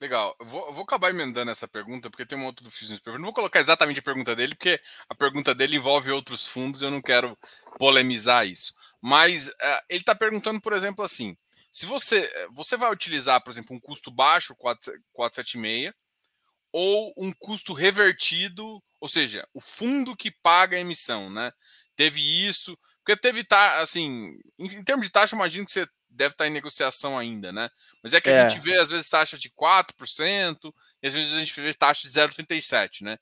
Legal. Eu vou, eu vou acabar emendando essa pergunta, porque tem um outro do Business Não vou colocar exatamente a pergunta dele, porque a pergunta dele envolve outros fundos eu não quero polemizar isso. Mas uh, ele está perguntando, por exemplo, assim: se você, você vai utilizar, por exemplo, um custo baixo, 4, 476, ou um custo revertido, ou seja, o fundo que paga a emissão, né? teve isso. Porque teve, tá, assim, em, em termos de taxa, imagino que você deve estar em negociação ainda, né? Mas é que é. a gente vê, às vezes, taxa de 4%, e às vezes a gente vê taxa de 0,37%, né?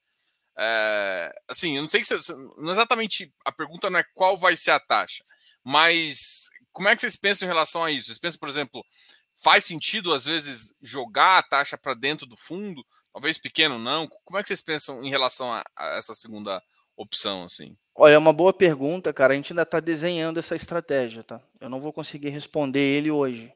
É, assim, eu não sei se não é exatamente a pergunta não é qual vai ser a taxa, mas como é que vocês pensam em relação a isso? Vocês pensam, por exemplo, faz sentido às vezes jogar a taxa para dentro do fundo, talvez pequeno não? Como é que vocês pensam em relação a, a essa segunda opção, assim? Olha, é uma boa pergunta, cara. A gente ainda está desenhando essa estratégia, tá? Eu não vou conseguir responder ele hoje.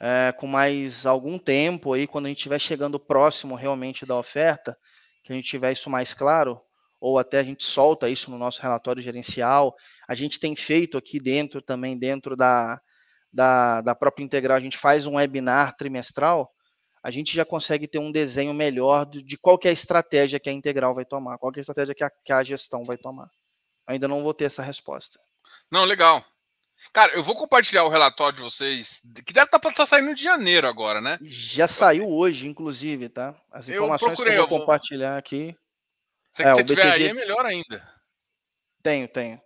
É, com mais algum tempo aí, quando a gente estiver chegando próximo realmente da oferta, que a gente tiver isso mais claro, ou até a gente solta isso no nosso relatório gerencial. A gente tem feito aqui dentro também, dentro da, da, da própria Integral, a gente faz um webinar trimestral a gente já consegue ter um desenho melhor de qual é a estratégia que a integral vai tomar, qual é a estratégia que a, que a gestão vai tomar. Ainda não vou ter essa resposta. Não, legal. Cara, eu vou compartilhar o relatório de vocês, que deve estar tá, tá saindo de janeiro agora, né? Já saiu hoje, inclusive, tá? As informações procurei, que eu vou, eu vou compartilhar aqui. Se é, você tiver BTG... aí, é melhor ainda. Tenho, tenho.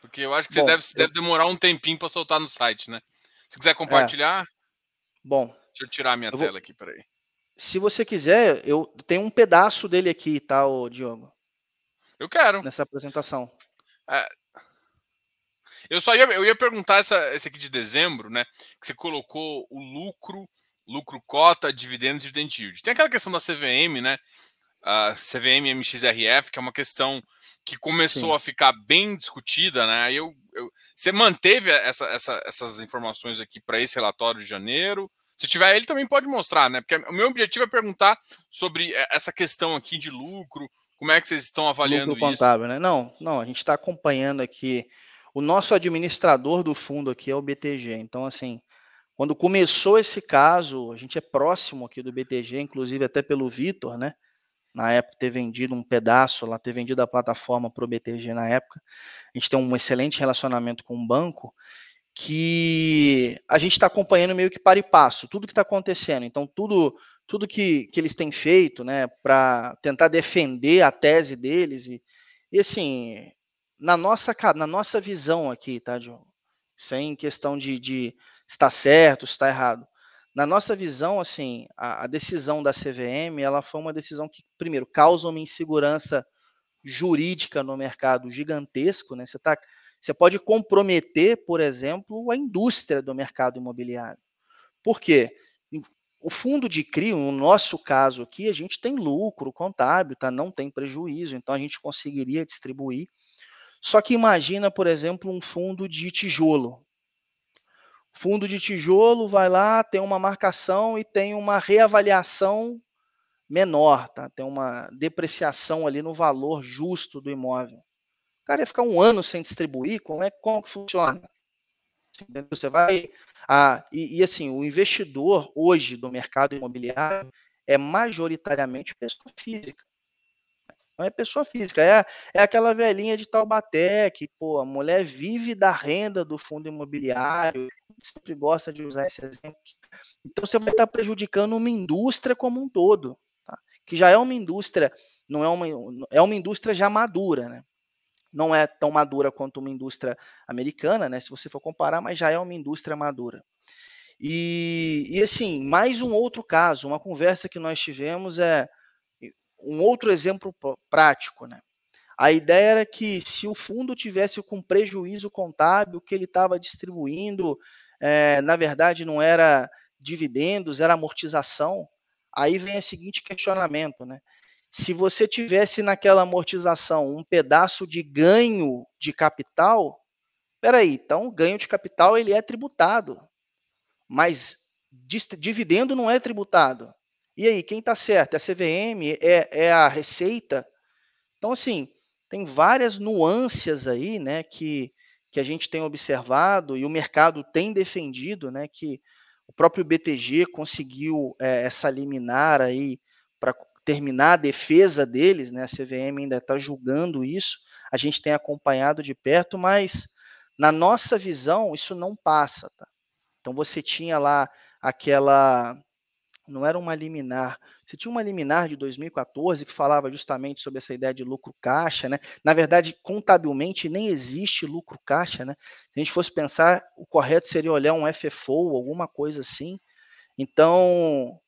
Porque eu acho que Bom, você deve, eu... deve demorar um tempinho para soltar no site, né? Se quiser compartilhar. É. Bom, Deixa eu tirar a minha tela aqui, peraí. Se você quiser, eu tenho um pedaço dele aqui, tá, ô, Diogo? Eu quero. Nessa apresentação. É, eu só ia, eu ia perguntar essa, esse aqui de dezembro, né? Que você colocou o lucro, lucro cota, dividendos e dividend yield. Tem aquela questão da CVM, né? A CVM MXRF, que é uma questão que começou Sim. a ficar bem discutida, né? Eu, eu, você manteve essa, essa, essas informações aqui para esse relatório de janeiro? Se tiver ele também pode mostrar, né? Porque o meu objetivo é perguntar sobre eh, essa questão aqui de lucro, como é que vocês estão avaliando lucro contábil, isso? Né? Não, não, a gente está acompanhando aqui. O nosso administrador do fundo aqui é o BTG. Então, assim, quando começou esse caso, a gente é próximo aqui do BTG, inclusive até pelo Vitor, né? Na época ter vendido um pedaço lá, ter vendido a plataforma para o BTG na época. A gente tem um excelente relacionamento com o banco que a gente está acompanhando meio que para e passo, tudo que está acontecendo. Então, tudo tudo que, que eles têm feito né, para tentar defender a tese deles. E, e assim, na nossa, na nossa visão aqui, tá, Diogo? Sem questão de, de certo, está errado. na nossa visão, assim, a, a, decisão da CVM, ela foi uma decisão que, primeiro, causa uma insegurança jurídica no mercado gigantesco, né? Você, tá, você pode comprometer, por exemplo, a indústria do mercado imobiliário. Por quê? O fundo de CRI, no nosso caso aqui, a gente tem lucro contábil, tá? não tem prejuízo, então a gente conseguiria distribuir. Só que imagina, por exemplo, um fundo de tijolo. Fundo de tijolo vai lá, tem uma marcação e tem uma reavaliação menor, tá? Tem uma depreciação ali no valor justo do imóvel. O cara ia ficar um ano sem distribuir, como é como que funciona? Você vai. Ah, e, e assim, o investidor hoje do mercado imobiliário é majoritariamente pessoa física. Não é pessoa física, é, é aquela velhinha de Taubaté que, pô, a mulher vive da renda do fundo imobiliário, sempre gosta de usar esse exemplo. Então você vai estar prejudicando uma indústria como um todo, tá? que já é uma indústria, não é uma, é uma indústria já madura, né? Não é tão madura quanto uma indústria americana, né? Se você for comparar, mas já é uma indústria madura. E, e assim, mais um outro caso, uma conversa que nós tivemos é um outro exemplo prático, né? A ideia era que se o fundo tivesse com prejuízo contábil que ele estava distribuindo, é, na verdade não era dividendos, era amortização. Aí vem o seguinte questionamento, né? Se você tivesse naquela amortização um pedaço de ganho de capital, peraí, então o ganho de capital ele é tributado, mas dividendo não é tributado. E aí, quem está certo? É a CVM? É, é a Receita? Então, assim, tem várias nuances aí, né, que, que a gente tem observado e o mercado tem defendido, né, que o próprio BTG conseguiu é, essa liminar aí terminar a defesa deles, né, a CVM ainda está julgando isso, a gente tem acompanhado de perto, mas na nossa visão isso não passa, tá? Então você tinha lá aquela não era uma liminar. Você tinha uma liminar de 2014 que falava justamente sobre essa ideia de lucro caixa, né? Na verdade, contabilmente nem existe lucro caixa, né? Se a gente fosse pensar, o correto seria olhar um FFO, alguma coisa assim. Então,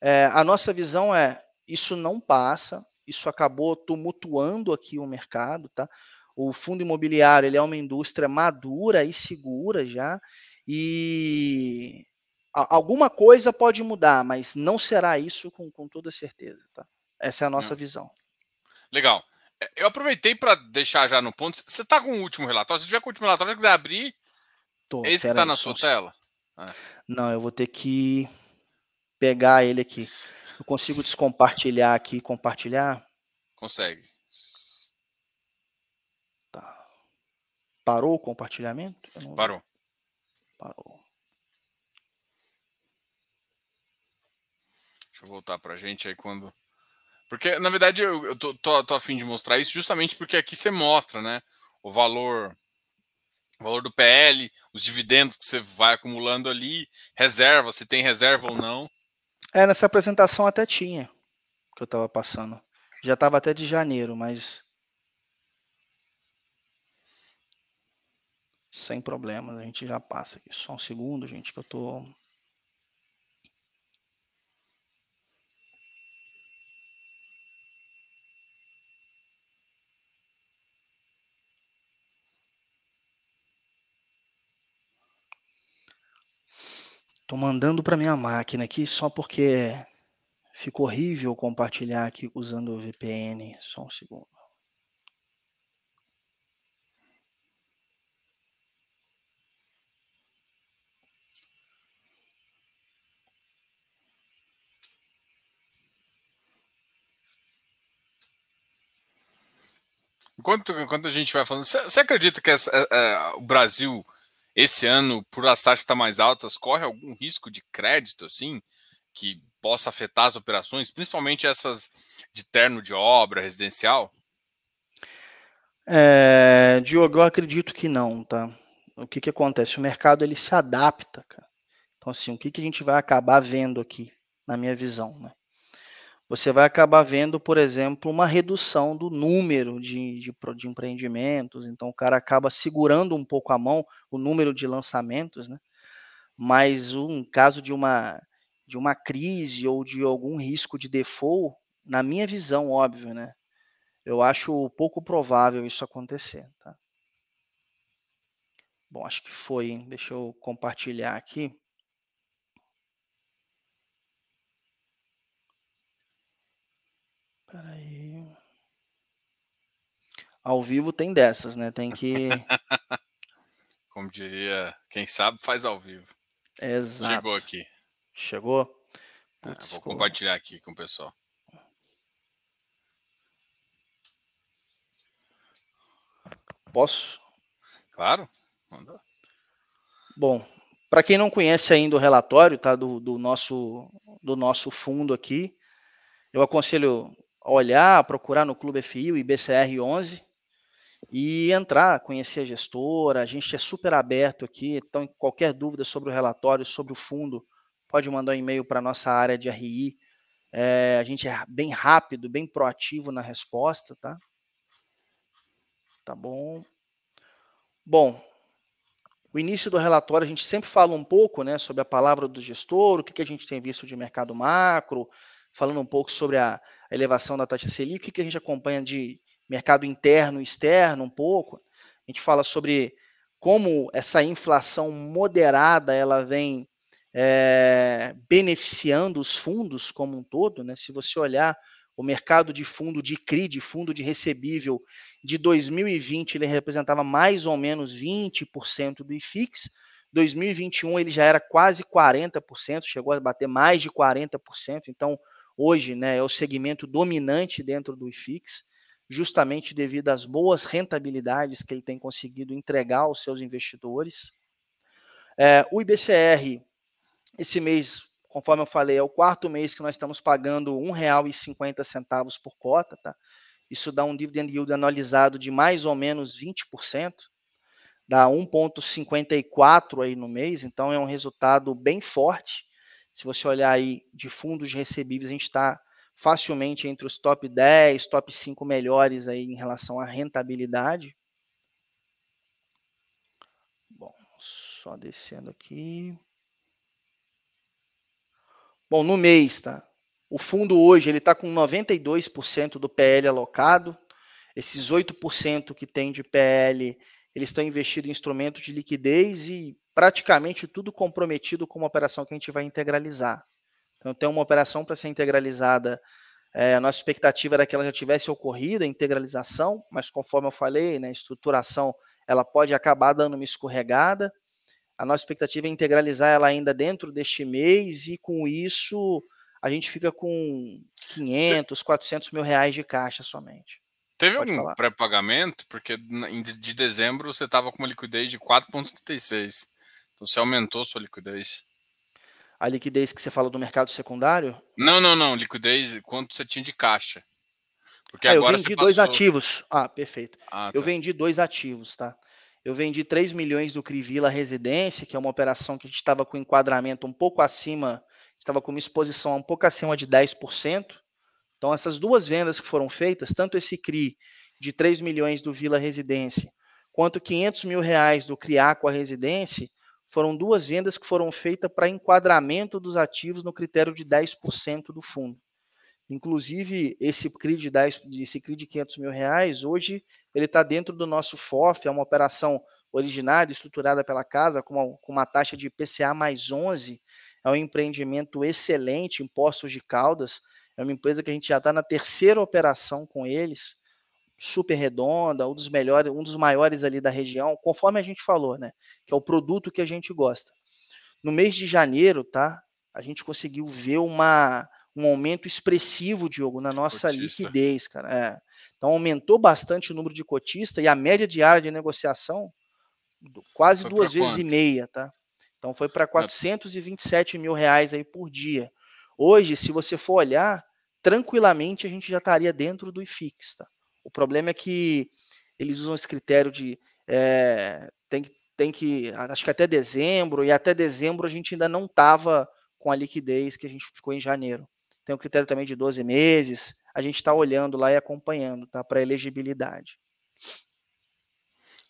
é, a nossa visão é isso não passa, isso acabou tumultuando aqui o mercado, tá? O fundo imobiliário ele é uma indústria madura e segura já, e alguma coisa pode mudar, mas não será isso com, com toda certeza. Tá? Essa é a nossa hum. visão. Legal. É, eu aproveitei para deixar já no ponto. Você está com o último relatório? Se tiver com o último relatório, se quiser abrir, Tô, é esse que está na sua tela? É. Não, eu vou ter que pegar ele aqui. Eu consigo descompartilhar aqui compartilhar? Consegue. Tá. Parou o compartilhamento? Não... Parou. Parou. Deixa eu voltar para a gente aí quando. Porque, na verdade, eu, eu tô, tô, tô a fim de mostrar isso justamente porque aqui você mostra, né? O valor o valor do PL, os dividendos que você vai acumulando ali, reserva, se tem reserva ou não. É, nessa apresentação até tinha que eu estava passando. Já estava até de janeiro, mas sem problemas, a gente já passa aqui. Só um segundo, gente, que eu tô Tô mandando para minha máquina aqui só porque ficou horrível compartilhar aqui usando o VPN. Só um segundo. Enquanto, enquanto a gente vai falando, você acredita que essa, é, é, o Brasil esse ano, por as taxas estar mais altas, corre algum risco de crédito, assim, que possa afetar as operações, principalmente essas de terno de obra residencial? É, Diogo, eu acredito que não, tá? O que, que acontece? O mercado ele se adapta, cara. Então, assim, o que, que a gente vai acabar vendo aqui, na minha visão, né? Você vai acabar vendo, por exemplo, uma redução do número de, de, de, empreendimentos. Então, o cara acaba segurando um pouco a mão o número de lançamentos, né? Mas um caso de uma de uma crise ou de algum risco de default, na minha visão, óbvio, né? Eu acho pouco provável isso acontecer, tá? Bom, acho que foi, hein? Deixa eu compartilhar aqui. Peraí. Ao vivo tem dessas, né? Tem que. Como diria, quem sabe faz ao vivo. Exato. Chegou aqui. Chegou? É, vou ficou... compartilhar aqui com o pessoal. Posso? Claro. Manda. Bom, para quem não conhece ainda o relatório tá, do, do, nosso, do nosso fundo aqui, eu aconselho olhar, procurar no Clube FI, o IBCR 11, e entrar, conhecer a gestora. A gente é super aberto aqui, então qualquer dúvida sobre o relatório, sobre o fundo, pode mandar um e-mail para a nossa área de RI. É, a gente é bem rápido, bem proativo na resposta, tá? Tá bom. Bom, o início do relatório a gente sempre fala um pouco né, sobre a palavra do gestor, o que, que a gente tem visto de mercado macro, falando um pouco sobre a elevação da taxa Selic, o que, a gente acompanha de mercado interno e externo um pouco. A gente fala sobre como essa inflação moderada ela vem é, beneficiando os fundos como um todo. Né? Se você olhar o mercado de fundo de CRI, de fundo de recebível, de 2020 ele representava mais ou menos 20% do IFIX. 2021 ele já era quase 40%, chegou a bater mais de 40%. Então, hoje, né, é o segmento dominante dentro do IFIX, justamente devido às boas rentabilidades que ele tem conseguido entregar aos seus investidores. É, o IBCR, esse mês, conforme eu falei, é o quarto mês que nós estamos pagando R$ 1,50 por cota, tá? Isso dá um dividend yield analisado de mais ou menos 20%, dá 1,54 aí no mês, então é um resultado bem forte. Se você olhar aí de fundos recebíveis, a gente está facilmente entre os top 10, top 5 melhores aí em relação à rentabilidade. Bom, só descendo aqui. Bom, no mês, tá? O fundo hoje ele está com 92% do PL alocado. Esses 8% que tem de PL, eles estão investidos em instrumentos de liquidez e praticamente tudo comprometido com uma operação que a gente vai integralizar. Então, tem uma operação para ser integralizada. É, a nossa expectativa era que ela já tivesse ocorrido, a integralização, mas conforme eu falei, né, a estruturação ela pode acabar dando uma escorregada. A nossa expectativa é integralizar ela ainda dentro deste mês e com isso a gente fica com 500, 400 mil reais de caixa somente. Teve Pode algum pré-pagamento? Porque de dezembro você estava com uma liquidez de 4,36. Você aumentou sua liquidez. A liquidez que você fala do mercado secundário? Não, não, não. Liquidez, quanto você tinha de caixa. Porque ah, agora eu vendi dois ativos. Ah, perfeito. Ah, tá. Eu vendi dois ativos, tá? Eu vendi 3 milhões do Crivila Residência, que é uma operação que a gente estava com enquadramento um pouco acima, estava com uma exposição um pouco acima de 10%. Então, essas duas vendas que foram feitas, tanto esse CRI de 3 milhões do Vila Residência, quanto 500 mil reais do CRIACO a Residência, foram duas vendas que foram feitas para enquadramento dos ativos no critério de 10% do fundo. Inclusive, esse CRI de, 10, esse CRI de 500 mil reais, hoje, ele está dentro do nosso FOF, é uma operação originária, estruturada pela casa, com uma, com uma taxa de IPCA mais 11, é um empreendimento excelente em de Caldas, é uma empresa que a gente já está na terceira operação com eles, super redonda, um dos melhores, um dos maiores ali da região, conforme a gente falou, né? Que é o produto que a gente gosta. No mês de janeiro, tá? A gente conseguiu ver uma, um aumento expressivo, Diogo, na nossa Cotista. liquidez, cara. É. Então aumentou bastante o número de cotistas e a média diária de negociação quase foi duas vezes quanto? e meia, tá? Então foi para 427 mil reais aí por dia. Hoje, se você for olhar, tranquilamente a gente já estaria dentro do IFIX, tá? O problema é que eles usam esse critério de é, tem, tem que, acho que até dezembro, e até dezembro a gente ainda não estava com a liquidez que a gente ficou em janeiro. Tem o critério também de 12 meses, a gente está olhando lá e acompanhando, tá? Para elegibilidade.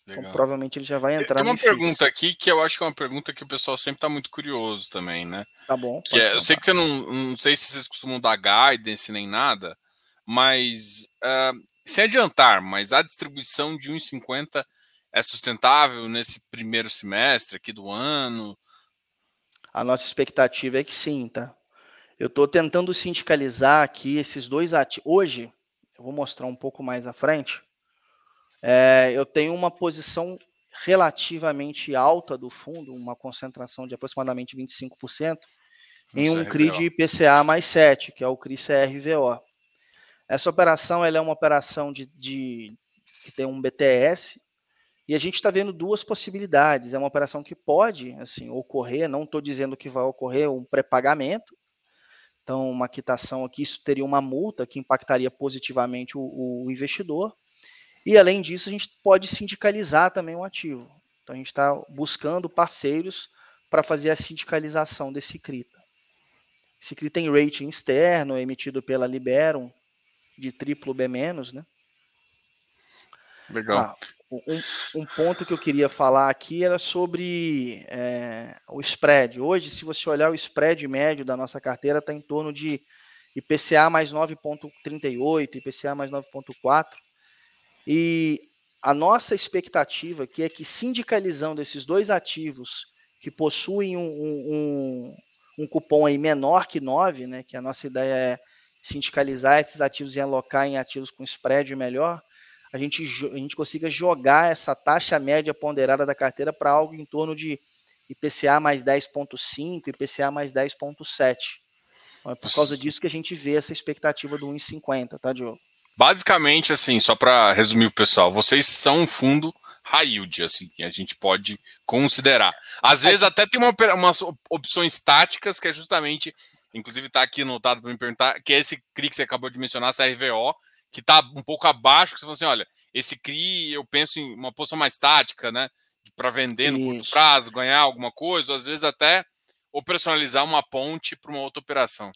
Então, provavelmente ele já vai entrar. Tem uma pergunta aqui que eu acho que é uma pergunta que o pessoal sempre está muito curioso também, né? Tá bom. Que é, eu sei que você não, não sei se vocês costumam dar guidance nem nada, mas uh, sem adiantar, mas a distribuição de 1,50 é sustentável nesse primeiro semestre aqui do ano? A nossa expectativa é que sim, tá? Eu estou tentando sindicalizar aqui esses dois ativos. Hoje, eu vou mostrar um pouco mais à frente. É, eu tenho uma posição relativamente alta do fundo, uma concentração de aproximadamente 25%, em um CRI de IPCA mais 7, que é o CRI CRVO. Essa operação ela é uma operação de, de que tem um BTS, e a gente está vendo duas possibilidades. É uma operação que pode assim ocorrer, não estou dizendo que vai ocorrer um pré-pagamento, então, uma quitação aqui, isso teria uma multa que impactaria positivamente o, o investidor. E, além disso, a gente pode sindicalizar também o ativo. Então, a gente está buscando parceiros para fazer a sindicalização desse CRITA. Esse CRI tem rating externo, emitido pela Liberum, de triplo B-, né? Legal. Ah, um, um, ponto que eu queria falar aqui era sobre é, o spread. Hoje, se você olhar o spread médio da nossa carteira, está em torno de IPCA mais 9,38, IPCA mais 9,4. E a nossa expectativa aqui é que sindicalizando esses dois ativos que possuem um, um, um cupom aí menor que 9, né, que a nossa ideia é sindicalizar esses ativos e alocar em ativos com spread melhor, a gente, a gente consiga jogar essa taxa média ponderada da carteira para algo em torno de IPCA mais 10,5, IPCA mais 10,7. Então, é por causa disso que a gente vê essa expectativa do 1,50, tá, Diogo? Basicamente, assim, só para resumir o pessoal, vocês são um fundo high yield, assim, que a gente pode considerar. Às vezes até tem uma, umas opções táticas que é justamente, inclusive está aqui anotado para me perguntar, que é esse CRI que você acabou de mencionar, CRVO, que está um pouco abaixo, que você fala assim, olha, esse CRI eu penso em uma posição mais tática, né? Para vender no Isso. curto prazo, ganhar alguma coisa, ou às vezes até operacionalizar uma ponte para uma outra operação.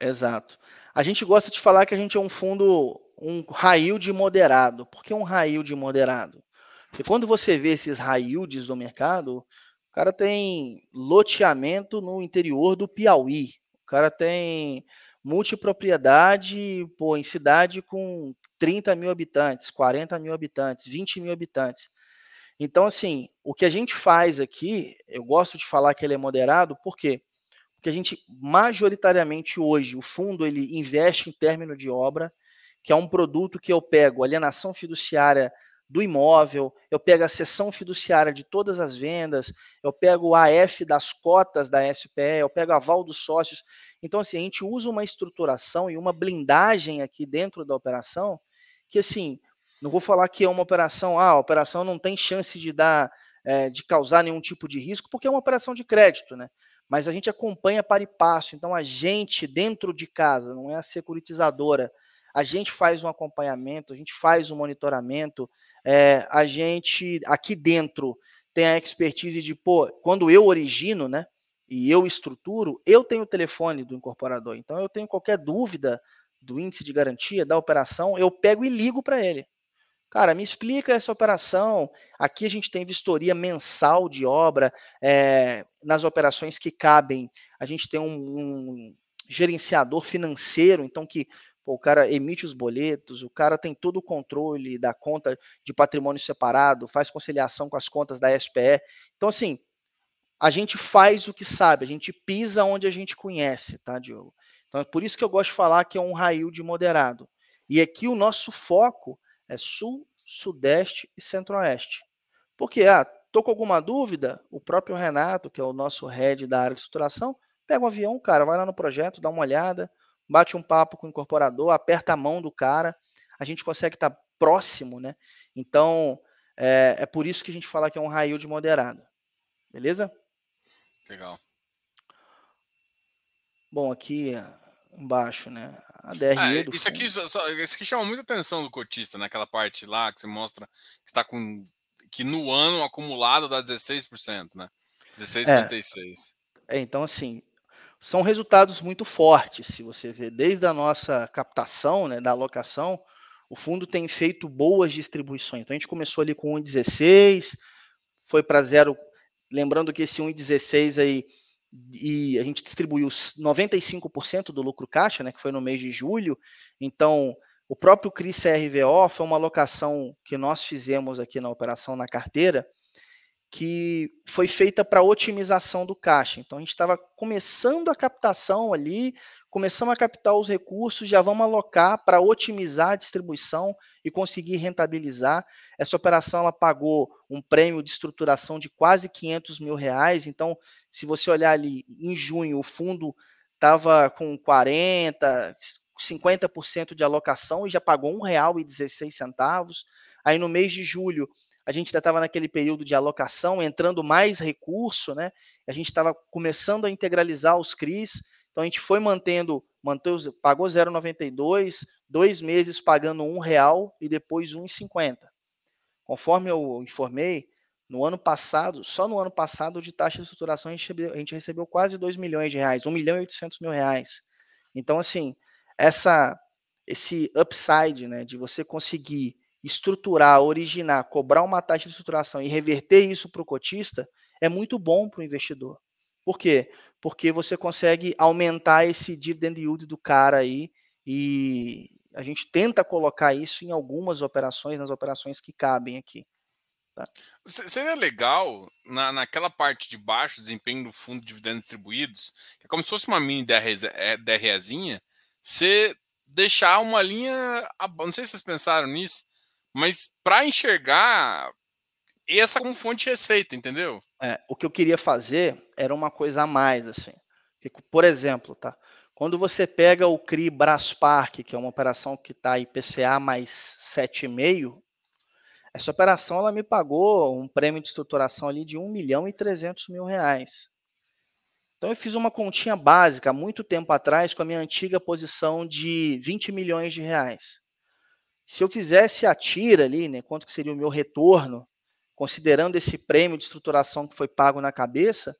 Exato. A gente gosta de falar que a gente é um fundo, um high de moderado. Por que um high de moderado? Porque quando você vê esses yields do mercado, o cara tem loteamento no interior do Piauí. Cara tem multipropriedade, pô, em cidade com 30 mil habitantes, 40 mil habitantes, 20 mil habitantes. Então, assim, o que a gente faz aqui, eu gosto de falar que ele é moderado, por quê? Porque a gente, majoritariamente hoje, o fundo ele investe em término de obra, que é um produto que eu pego alienação fiduciária do imóvel, eu pego a seção fiduciária de todas as vendas, eu pego o AF das cotas da SPE, eu pego a aval dos sócios. Então, assim, a gente usa uma estruturação e uma blindagem aqui dentro da operação que, assim, não vou falar que é uma operação, ah, a operação não tem chance de dar, é, de causar nenhum tipo de risco, porque é uma operação de crédito, né? Mas a gente acompanha para e passo. Então, a gente, dentro de casa, não é a securitizadora, a gente faz um acompanhamento, a gente faz um monitoramento, é, a gente aqui dentro tem a expertise de, pô, quando eu origino, né, e eu estruturo, eu tenho o telefone do incorporador. Então eu tenho qualquer dúvida do índice de garantia, da operação, eu pego e ligo para ele. Cara, me explica essa operação. Aqui a gente tem vistoria mensal de obra, é, nas operações que cabem, a gente tem um, um gerenciador financeiro, então que o cara emite os boletos, o cara tem todo o controle da conta de patrimônio separado, faz conciliação com as contas da SPE. Então, assim, a gente faz o que sabe, a gente pisa onde a gente conhece, tá, Diogo? Então, é por isso que eu gosto de falar que é um raio de moderado. E aqui o nosso foco é sul, sudeste e centro-oeste. Porque, ah, tô com alguma dúvida, o próprio Renato, que é o nosso head da área de estruturação, pega um avião, cara, vai lá no projeto, dá uma olhada, bate um papo com o incorporador, aperta a mão do cara, a gente consegue estar próximo, né? Então, é, é por isso que a gente fala que é um raio de moderado. Beleza? Legal. Bom, aqui embaixo, né? A DRE ah, isso fundo. aqui só, isso aqui chama muita atenção do cotista, naquela né? parte lá que você mostra que está com que no ano acumulado dá 16%, né? 16,56. É, é, então assim, são resultados muito fortes, se você ver, desde a nossa captação, né, da alocação, o fundo tem feito boas distribuições. Então a gente começou ali com 1,16, foi para zero. Lembrando que esse 1,16 aí e a gente distribuiu 95% do lucro caixa, né, que foi no mês de julho. Então, o próprio CRI CRVO foi uma alocação que nós fizemos aqui na operação na carteira, que foi feita para otimização do caixa. Então a gente estava começando a captação ali, começamos a captar os recursos, já vamos alocar para otimizar a distribuição e conseguir rentabilizar. Essa operação ela pagou um prêmio de estruturação de quase 500 mil reais. Então, se você olhar ali em junho, o fundo estava com 40, 50% de alocação e já pagou R$ 1,16. Aí no mês de julho a gente ainda estava naquele período de alocação, entrando mais recurso, né? A gente estava começando a integralizar os CRIs, então a gente foi mantendo, manteve, pagou 0,92, dois meses pagando um real e depois 1,50. Conforme eu informei, no ano passado, só no ano passado de taxa de estruturação a gente recebeu, a gente recebeu quase 2 milhões de reais, 1 milhão e 800 mil reais. Então, assim, essa, esse upside, né, de você conseguir estruturar, originar, cobrar uma taxa de estruturação e reverter isso para o cotista, é muito bom para o investidor. Por quê? Porque você consegue aumentar esse dividend yield do cara aí e a gente tenta colocar isso em algumas operações, nas operações que cabem aqui. Tá? Seria legal, na, naquela parte de baixo, desempenho do fundo de dividendos distribuídos, é como se fosse uma mini DREzinha, é, você deixar uma linha. Não sei se vocês pensaram nisso, mas para enxergar essa como fonte de receita, entendeu? É, o que eu queria fazer era uma coisa a mais, assim. Por exemplo, tá? Quando você pega o CRI Braspark, que é uma operação que está IPCA mais 7,5, essa operação ela me pagou um prêmio de estruturação ali de 1 milhão e 300 mil reais. Então eu fiz uma continha básica muito tempo atrás com a minha antiga posição de 20 milhões de reais. Se eu fizesse a tira ali, né, quanto que seria o meu retorno, considerando esse prêmio de estruturação que foi pago na cabeça,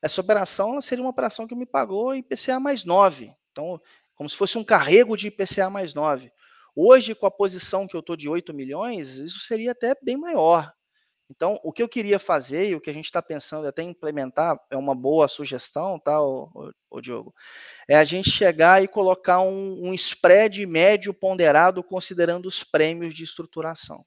essa operação seria uma operação que me pagou IPCA mais 9. Então, como se fosse um carrego de IPCA mais 9. Hoje, com a posição que eu estou de 8 milhões, isso seria até bem maior. Então, o que eu queria fazer e o que a gente está pensando até implementar, é uma boa sugestão, tá, ô, ô, Diogo? É a gente chegar e colocar um, um spread médio ponderado considerando os prêmios de estruturação.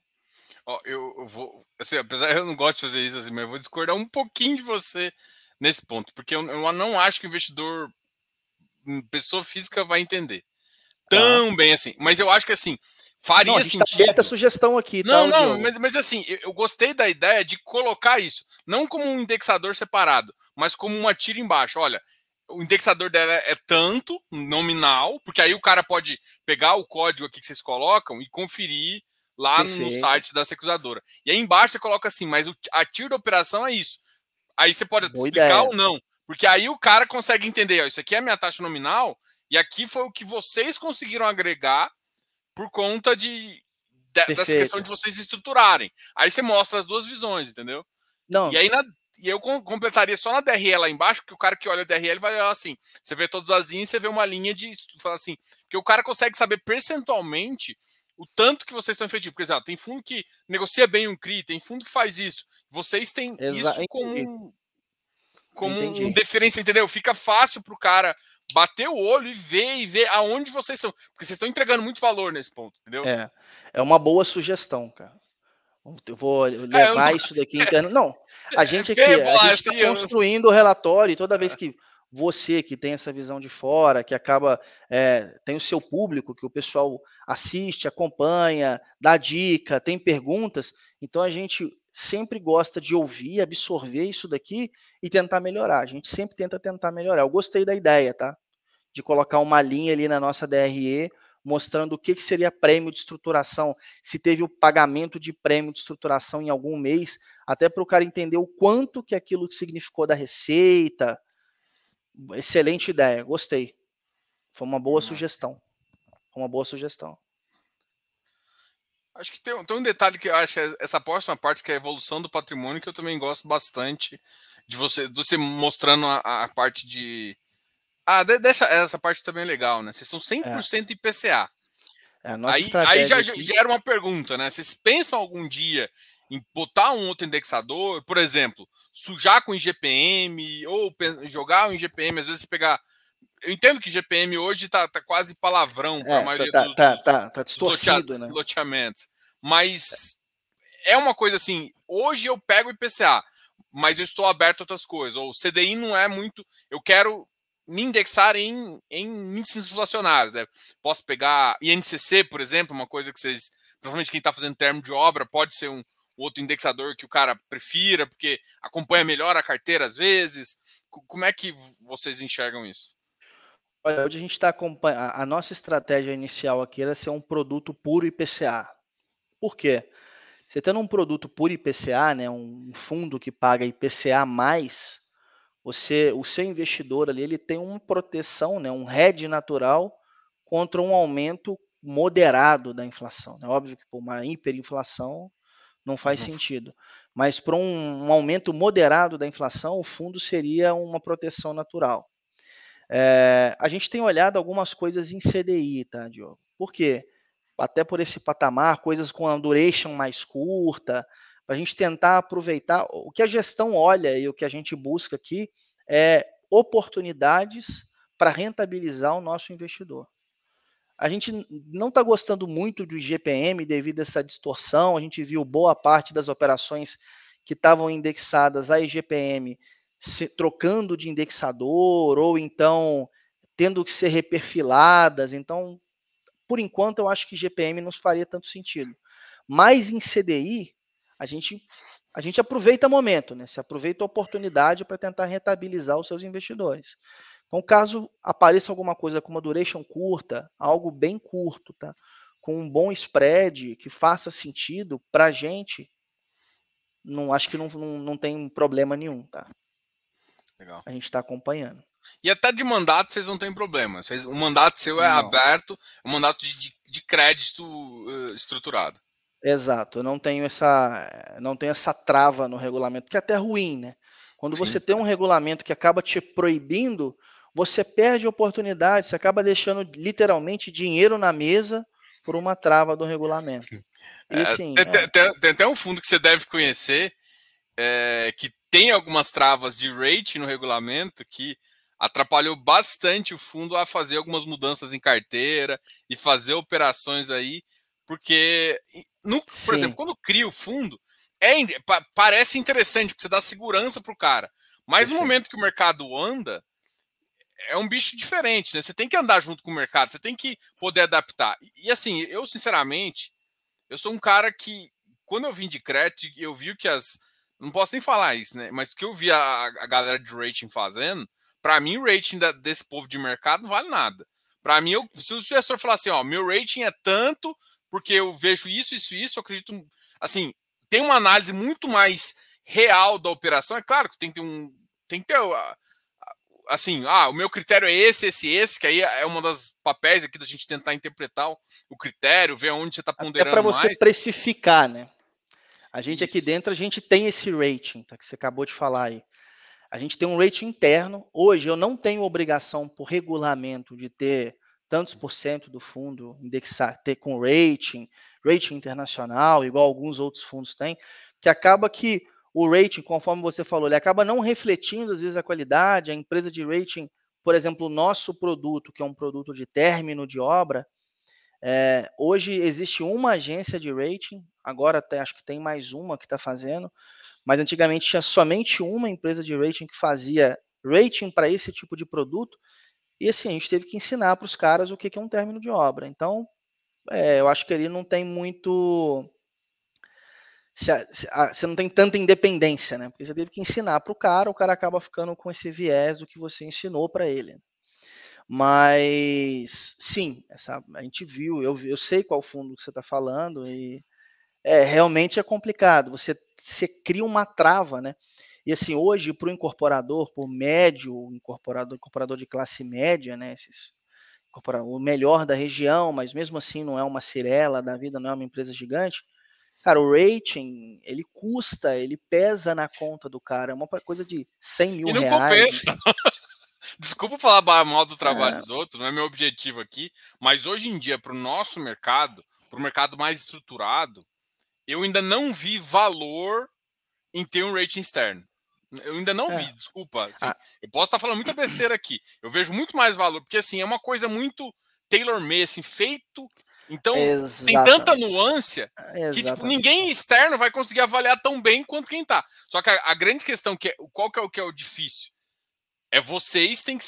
Ó, eu, eu, vou, assim, apesar eu não gosto de fazer isso assim, mas eu vou discordar um pouquinho de você nesse ponto, porque eu, eu não acho que o investidor, hum, pessoa física, vai entender tá. tão bem assim. Mas eu acho que assim, Faria não, a gente tá sentido. Tá sugestão aqui. Não, tá, não, mas, mas, assim, eu, gostei da ideia de colocar isso, não como um indexador separado, mas como uma tira embaixo. Olha, o indexador dela é tanto, nominal, porque aí o cara pode pegar o código aqui que vocês colocam e conferir lá Perfeito. no site da securizadora. E aí embaixo você coloca assim, mas o, a tira da operação é isso. Aí você pode Boa explicar ideia. ou não. Porque aí o cara consegue entender, ó, isso aqui é a minha taxa nominal, e aqui foi o que vocês conseguiram agregar por conta de, de dessa questão de vocês estruturarem. Aí você mostra as duas visões, entendeu? Não. E aí na, e eu completaria só na DRE lá embaixo, que o cara que olha a DRE vai olhar assim. Você vê todas as linhas, você vê uma linha de. Fala assim. Que o cara consegue saber percentualmente o tanto que vocês estão efetivos. Por exemplo, tem fundo que negocia bem um CRI, tem fundo que faz isso. Vocês têm Exa isso como, como um diferença, entendeu? Fica fácil para o cara bater o olho e ver e ver aonde vocês estão. Porque vocês estão entregando muito valor nesse ponto, entendeu? É, é uma boa sugestão, cara. Eu vou levar é, eu não... isso daqui. Não, a gente aqui, a gente está construindo o relatório e toda vez que você que tem essa visão de fora, que acaba é, tem o seu público, que o pessoal assiste, acompanha, dá dica, tem perguntas, então a gente sempre gosta de ouvir, absorver isso daqui e tentar melhorar. A gente sempre tenta tentar melhorar. Eu gostei da ideia, tá? De colocar uma linha ali na nossa DRE mostrando o que, que seria prêmio de estruturação, se teve o pagamento de prêmio de estruturação em algum mês, até para o cara entender o quanto que aquilo significou da receita. Excelente ideia, gostei. Foi uma boa sugestão. Foi uma boa sugestão. Acho que tem, tem, um detalhe que eu acho é essa próxima parte, que é a evolução do patrimônio, que eu também gosto bastante de você, de você mostrando a, a parte de. Ah, deixa essa parte também é legal, né? Vocês são 100% é. IPCA. É aí, aí já, aqui... já era uma pergunta, né? Vocês pensam algum dia em botar um outro indexador, por exemplo, sujar com IGPM ou jogar o IGPM, às vezes você pegar. Eu entendo que IGPM hoje tá, tá quase palavrão para é, a maioria tá, dos, tá, dos, tá, tá distorcido, né? loteamentos. Mas é uma coisa assim, hoje eu pego IPCA, mas eu estou aberto a outras coisas. Ou CDI não é muito. Eu quero me indexar em, em índices inflacionários. Né? Posso pegar INCC, por exemplo, uma coisa que vocês. Provavelmente quem está fazendo termo de obra pode ser um outro indexador que o cara prefira, porque acompanha melhor a carteira às vezes. Como é que vocês enxergam isso? Olha, hoje a gente está acompanhando. A nossa estratégia inicial aqui era ser um produto puro IPCA. Por quê? Você tendo um produto puro IPCA, né, um fundo que paga IPCA mais, você, o seu investidor ali, ele tem uma proteção, né, um hedge natural contra um aumento moderado da inflação. É óbvio que por uma hiperinflação não faz uhum. sentido, mas para um, um, aumento moderado da inflação, o fundo seria uma proteção natural. É, a gente tem olhado algumas coisas em CDI, tá, Diogo? Por quê? Até por esse patamar, coisas com a duration mais curta, para a gente tentar aproveitar. O que a gestão olha e o que a gente busca aqui é oportunidades para rentabilizar o nosso investidor. A gente não está gostando muito do IGPM devido a essa distorção. A gente viu boa parte das operações que estavam indexadas a IGPM se, trocando de indexador ou então tendo que ser reperfiladas. Então, por enquanto, eu acho que IGPM não faria tanto sentido. Mas em CDI, a gente a gente aproveita o momento, né? Se aproveita a oportunidade para tentar rentabilizar os seus investidores. Então, caso apareça alguma coisa com uma duration curta, algo bem curto, tá? Com um bom spread que faça sentido para a gente, não acho que não, não, não tem problema nenhum, tá? Legal. A gente está acompanhando. E até de mandato vocês não têm problema. Vocês, o mandato seu é não. aberto, é um mandato de, de crédito uh, estruturado. Exato, eu não tenho essa, não tenho essa trava no regulamento, que é até ruim, né? Quando Sim. você tem um regulamento que acaba te proibindo, você perde oportunidade, você acaba deixando literalmente dinheiro na mesa por uma trava do regulamento. E, assim, é, tem, é... tem, tem, até um fundo que você deve conhecer é, que tem algumas travas de rate no regulamento que atrapalhou bastante o fundo a fazer algumas mudanças em carteira e fazer operações aí porque, no, por Sim. exemplo, quando cria o fundo, é, parece interessante, porque você dá segurança para o cara. Mas no momento que o mercado anda, é um bicho diferente, né? Você tem que andar junto com o mercado, você tem que poder adaptar. E, assim, eu sinceramente, eu sou um cara que, quando eu vim de crédito, eu vi que as. Não posso nem falar isso, né? Mas que eu vi a, a galera de rating fazendo, para mim o rating da, desse povo de mercado não vale nada. Para mim, eu, se o gestor falar assim, ó, meu rating é tanto, porque eu vejo isso, isso, isso, eu acredito, assim, tem uma análise muito mais real da operação. É claro que tem que ter um, tem que ter, assim, ah, o meu critério é esse, esse, esse, que aí é uma das papéis aqui da gente tentar interpretar o, critério, ver onde você está ponderando É para você precificar, né? A gente isso. aqui dentro, a gente tem esse rating, tá, que você acabou de falar aí. A gente tem um rating interno. Hoje eu não tenho obrigação por regulamento de ter tantos por cento do fundo indexar, ter com rating, rating internacional, igual alguns outros fundos têm, que acaba que o rating, conforme você falou, ele acaba não refletindo às vezes a qualidade, a empresa de rating, por exemplo, o nosso produto, que é um produto de término de obra, é, hoje existe uma agência de rating, agora até acho que tem mais uma que está fazendo, mas antigamente tinha somente uma empresa de rating que fazia rating para esse tipo de produto, e assim, a gente teve que ensinar para os caras o que é um término de obra. Então, é, eu acho que ele não tem muito. Você não tem tanta independência, né? Porque você teve que ensinar para o cara, o cara acaba ficando com esse viés do que você ensinou para ele. Mas sim, essa, a gente viu, eu, eu sei qual fundo que você está falando, e é, realmente é complicado. Você, você cria uma trava, né? E assim, hoje, para o incorporador, por médio, incorporador, incorporador de classe média, né? Esses, o melhor da região, mas mesmo assim não é uma Cirela da vida, não é uma empresa gigante. Cara, o rating, ele custa, ele pesa na conta do cara. É uma coisa de 100 mil e não reais. Compensa. desculpa falar mal do trabalho é. dos outros, não é meu objetivo aqui, mas hoje em dia, para o nosso mercado, para o mercado mais estruturado, eu ainda não vi valor em ter um rating externo. Eu ainda não é. vi, desculpa. Assim, ah. Eu posso estar falando muita besteira aqui. Eu vejo muito mais valor, porque assim, é uma coisa muito tailor-made, assim, feito. Então, Exatamente. tem tanta nuance que tipo, ninguém externo vai conseguir avaliar tão bem quanto quem está. Só que a, a, grande questão que é, qual que é o que é o difícil? É vocês têm que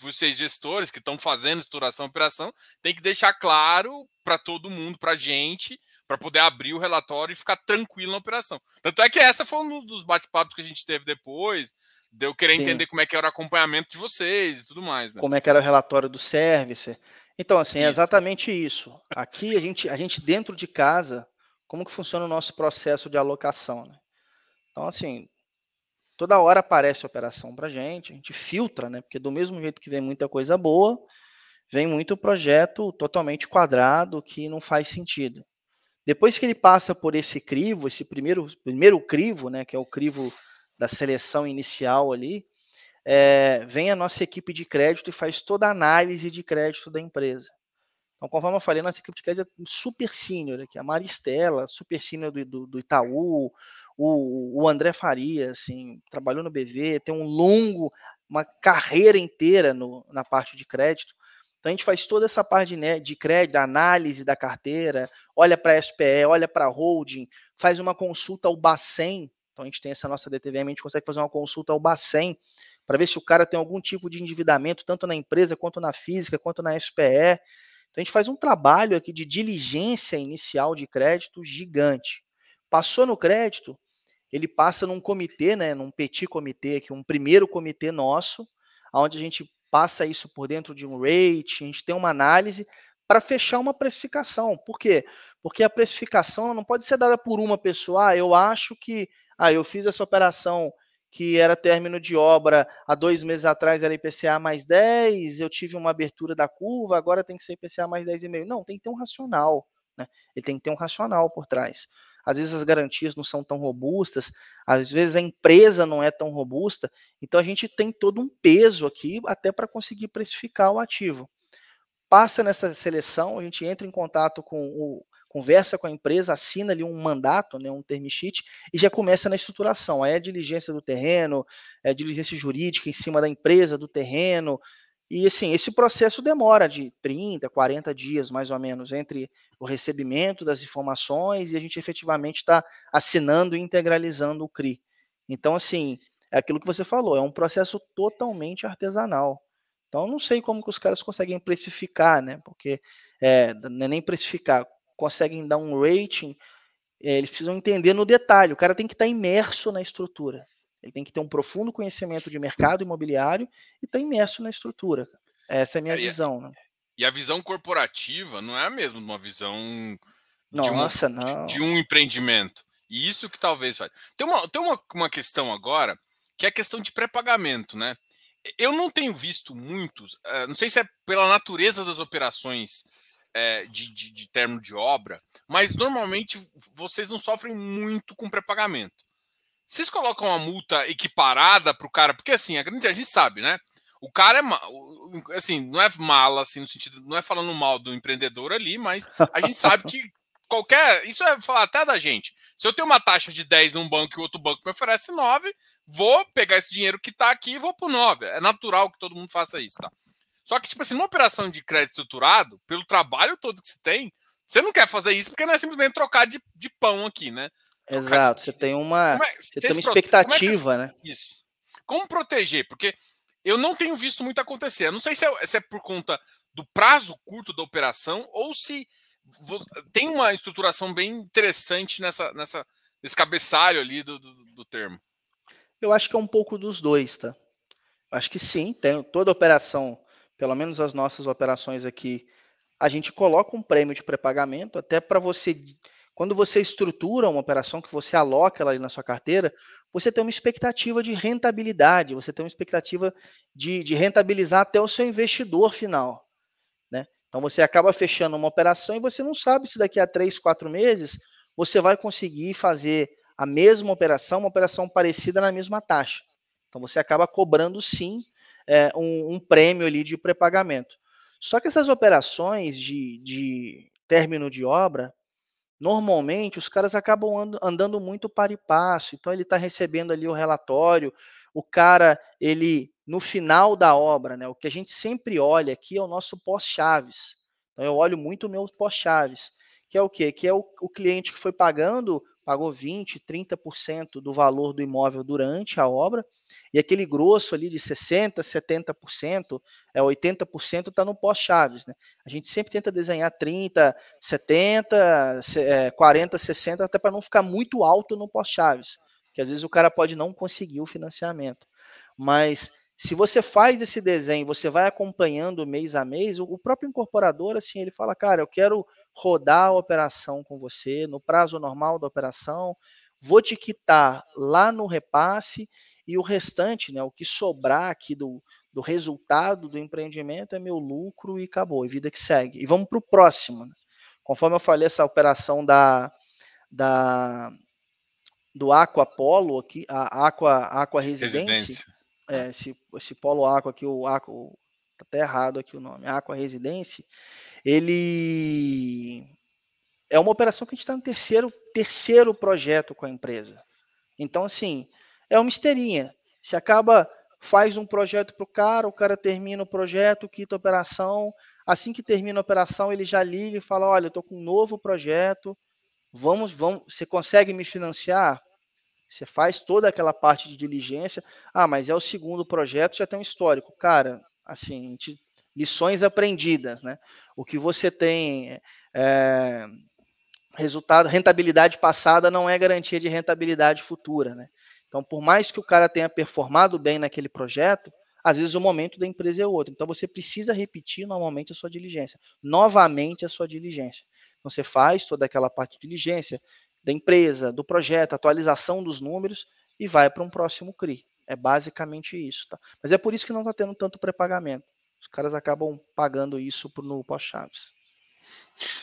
vocês gestores que estão fazendo estruturação operação, tem que deixar claro para todo mundo, para a gente, para poder abrir o relatório e ficar tranquilo na operação. Tanto é que essa foi um dos bate-papos que a gente teve depois, de eu querer Sim. entender como é que era o acompanhamento de vocês e tudo mais. Né? Como é que era o relatório do service. Então, assim, é exatamente isso. Aqui a gente, a gente dentro de casa, como que funciona o nosso processo de alocação, né? Então, assim, toda hora aparece operação para gente, a gente filtra, né? Porque do mesmo jeito que vem muita coisa boa, vem muito projeto totalmente quadrado que não faz sentido. Depois que ele passa por esse crivo, esse primeiro, primeiro crivo, né, que é o crivo da seleção inicial ali, é, vem a nossa equipe de crédito e faz toda a análise de crédito da empresa. Então, conforme eu falei, nossa equipe de crédito é super sênior aqui, a Maristela, super sênior do, do, do, Itaú, o, o André Faria, assim, trabalhou no BV, tem um longo, uma carreira inteira no, na parte de crédito. Então a gente faz toda essa parte de, né, de crédito, análise da carteira, olha para a SPE, olha para a holding, faz uma consulta ao Bacen. Então a gente tem essa nossa DTVM, a gente consegue fazer uma consulta ao Bacen para ver se o cara tem algum tipo de endividamento, tanto na empresa, quanto na física, quanto na SPE. Então a gente faz um trabalho aqui de diligência inicial de crédito gigante. Passou no crédito, ele passa num comitê, né, num petit comitê aqui, um primeiro comitê nosso, onde a gente passa isso por dentro de um rate, a gente tem uma análise para fechar uma precificação. Por quê? Porque a precificação não pode ser dada por uma pessoa. Ah, eu acho que ah, eu fiz essa operação que era término de obra há dois meses atrás era IPCA mais 10, eu tive uma abertura da curva, agora tem que ser IPCA mais 10,5. Não, tem que ter um racional. Né? Ele tem que ter um racional por trás às vezes as garantias não são tão robustas, às vezes a empresa não é tão robusta, então a gente tem todo um peso aqui até para conseguir precificar o ativo. Passa nessa seleção, a gente entra em contato com o conversa com a empresa, assina ali um mandato, né, um term sheet, e já começa na estruturação. Aí é a diligência do terreno, é a diligência jurídica em cima da empresa, do terreno, e assim, esse processo demora de 30, 40 dias, mais ou menos, entre o recebimento das informações e a gente efetivamente está assinando e integralizando o CRI. Então, assim, é aquilo que você falou, é um processo totalmente artesanal. Então, não sei como que os caras conseguem precificar, né? Porque é, não é nem precificar, conseguem dar um rating, é, eles precisam entender no detalhe. O cara tem que estar tá imerso na estrutura. Ele tem que ter um profundo conhecimento de mercado imobiliário e estar tá imerso na estrutura. Essa é a minha é, visão. Né? E a visão corporativa não é a mesma de uma visão Nossa, de, uma, não. de um empreendimento. E isso que talvez faz. Tem uma, tem uma, uma questão agora que é a questão de pré-pagamento, né? Eu não tenho visto muitos, uh, não sei se é pela natureza das operações uh, de, de, de termo de obra, mas normalmente vocês não sofrem muito com pré-pagamento. Vocês colocam uma multa equiparada para o cara, porque assim, a, grande, a gente sabe, né? O cara é assim, não é mala, assim, no sentido, não é falando mal do empreendedor ali, mas a gente sabe que qualquer. Isso é falar até da gente. Se eu tenho uma taxa de 10 num banco e outro banco me oferece 9, vou pegar esse dinheiro que está aqui e vou para 9. É natural que todo mundo faça isso, tá? Só que, tipo assim, numa operação de crédito estruturado, pelo trabalho todo que se tem, você não quer fazer isso porque não é simplesmente trocar de, de pão aqui, né? Exato, você tem uma, é, você tem uma expectativa, né? Isso. Como proteger? Porque eu não tenho visto muito acontecer. Eu não sei se é, se é por conta do prazo curto da operação ou se tem uma estruturação bem interessante nessa, nessa, nesse cabeçalho ali do, do, do termo. Eu acho que é um pouco dos dois, tá? Acho que sim, tem toda operação, pelo menos as nossas operações aqui, a gente coloca um prêmio de pré-pagamento até para você quando você estrutura uma operação que você aloca ela ali na sua carteira, você tem uma expectativa de rentabilidade, você tem uma expectativa de, de rentabilizar até o seu investidor final. Né? Então você acaba fechando uma operação e você não sabe se daqui a três, quatro meses você vai conseguir fazer a mesma operação, uma operação parecida na mesma taxa. Então você acaba cobrando sim é, um, um, prêmio ali de pré-pagamento. Só que essas operações de, de término de obra, normalmente os caras acabam andando muito para e passo. Então ele está recebendo ali o relatório, o cara, ele no final da obra, né? O que a gente sempre olha aqui é o nosso pós-chaves. Então eu olho muito o meu pós-chaves, que é o quê? Que é o, o cliente que foi pagando pagou 20%, 30% do valor do imóvel durante a obra, e aquele grosso ali de 60%, 70%, é 80% está no pós-chaves. Né? A gente sempre tenta desenhar 30%, 70%, 40%, 60%, até para não ficar muito alto no pós-chaves, que às vezes o cara pode não conseguir o financiamento. Mas se você faz esse desenho, você vai acompanhando mês a mês, o próprio incorporador, assim, ele fala, cara, eu quero rodar a operação com você no prazo normal da operação, vou te quitar lá no repasse e o restante, né, o que sobrar aqui do, do resultado do empreendimento é meu lucro e acabou, e vida que segue. E vamos para o próximo. Né? Conforme eu falei, essa operação da, da do Aqua Polo aqui, a Aqua, Aqua Residência, Residência é, esse, esse Polo Aqua aqui, o Aqua, tá até errado aqui o nome, Aqua Residência, ele é uma operação que a gente está no terceiro, terceiro projeto com a empresa. Então, assim, é uma esteirinha. Se acaba, faz um projeto para o cara, o cara termina o projeto, quita a operação. Assim que termina a operação, ele já liga e fala: Olha, eu estou com um novo projeto, vamos, vamos, você consegue me financiar? Você faz toda aquela parte de diligência. Ah, mas é o segundo projeto, já tem um histórico. Cara, assim, lições aprendidas, né? O que você tem é, resultado, rentabilidade passada não é garantia de rentabilidade futura, né? Então, por mais que o cara tenha performado bem naquele projeto, às vezes o momento da empresa é outro. Então, você precisa repetir normalmente a sua diligência, novamente a sua diligência. Então, você faz toda aquela parte de diligência, da empresa, do projeto, atualização dos números e vai para um próximo CRI. É basicamente isso, tá? Mas é por isso que não está tendo tanto pré-pagamento. Os caras acabam pagando isso no pós-chaves.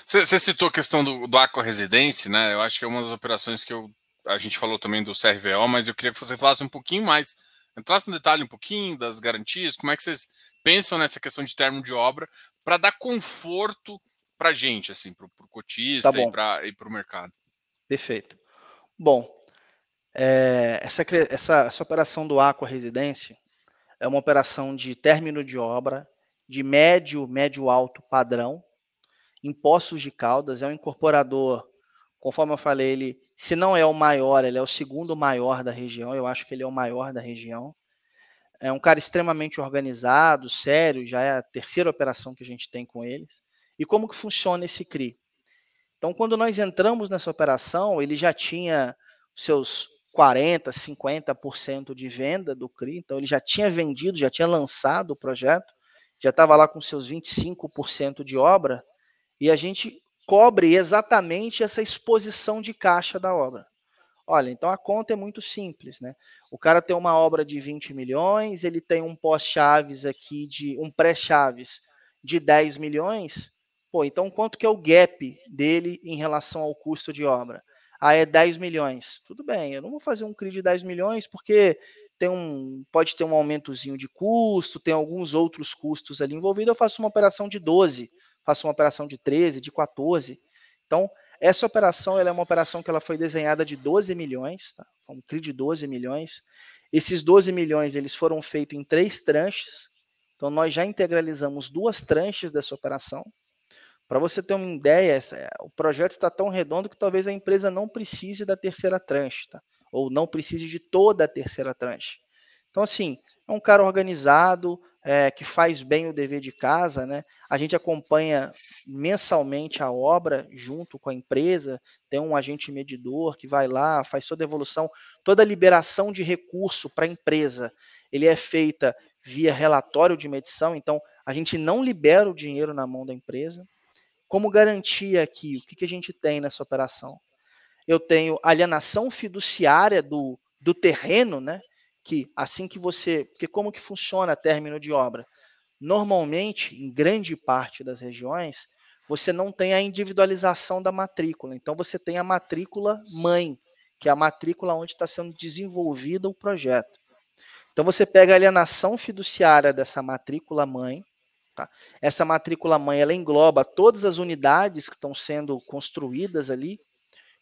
Você citou a questão do, do Aqua Residência, né? Eu acho que é uma das operações que eu, a gente falou também do CRVO, mas eu queria que você falasse um pouquinho mais, entrasse no detalhe um pouquinho das garantias, como é que vocês pensam nessa questão de termo de obra para dar conforto para a gente, assim, para o cotista tá e para o mercado. Perfeito. Bom, é, essa, essa, essa operação do Aqua Residência é uma operação de término de obra, de médio, médio alto padrão, em Poços de Caldas, é um incorporador, conforme eu falei, ele, se não é o maior, ele é o segundo maior da região, eu acho que ele é o maior da região. É um cara extremamente organizado, sério, já é a terceira operação que a gente tem com eles. E como que funciona esse CRI? Então, quando nós entramos nessa operação, ele já tinha seus 40%, 50% de venda do CRI, então ele já tinha vendido, já tinha lançado o projeto, já estava lá com seus 25% de obra, e a gente cobre exatamente essa exposição de caixa da obra. Olha, então a conta é muito simples, né? O cara tem uma obra de 20 milhões, ele tem um pós-chaves aqui de um pré-chaves de 10 milhões, Pô, então quanto que é o gap dele em relação ao custo de obra? Ah, é 10 milhões. Tudo bem, eu não vou fazer um CRI de 10 milhões porque tem um, pode ter um aumentozinho de custo, tem alguns outros custos ali envolvidos. Eu faço uma operação de 12, faço uma operação de 13, de 14. Então, essa operação ela é uma operação que ela foi desenhada de 12 milhões, tá? um CRI de 12 milhões. Esses 12 milhões eles foram feitos em três tranches. Então, nós já integralizamos duas tranches dessa operação. Para você ter uma ideia, essa, o projeto está tão redondo que talvez a empresa não precise da terceira tranche, tá? ou não precise de toda a terceira tranche. Então, assim, é um cara organizado, é, que faz bem o dever de casa, né? A gente acompanha mensalmente a obra junto com a empresa, tem um agente medidor que vai lá, faz toda a evolução, toda a liberação de recurso para a empresa, ele é feita via relatório de medição, então a gente não libera o dinheiro na mão da empresa, como garantia aqui, o que, que a gente tem nessa operação? Eu tenho alienação fiduciária do, do terreno, né? Que assim que você. Porque como que funciona término de obra? Normalmente, em grande parte das regiões, você não tem a individualização da matrícula. Então, você tem a matrícula mãe, que é a matrícula onde está sendo desenvolvido o projeto. Então você pega a alienação fiduciária dessa matrícula mãe, tá? Essa matrícula mãe ela engloba todas as unidades que estão sendo construídas ali.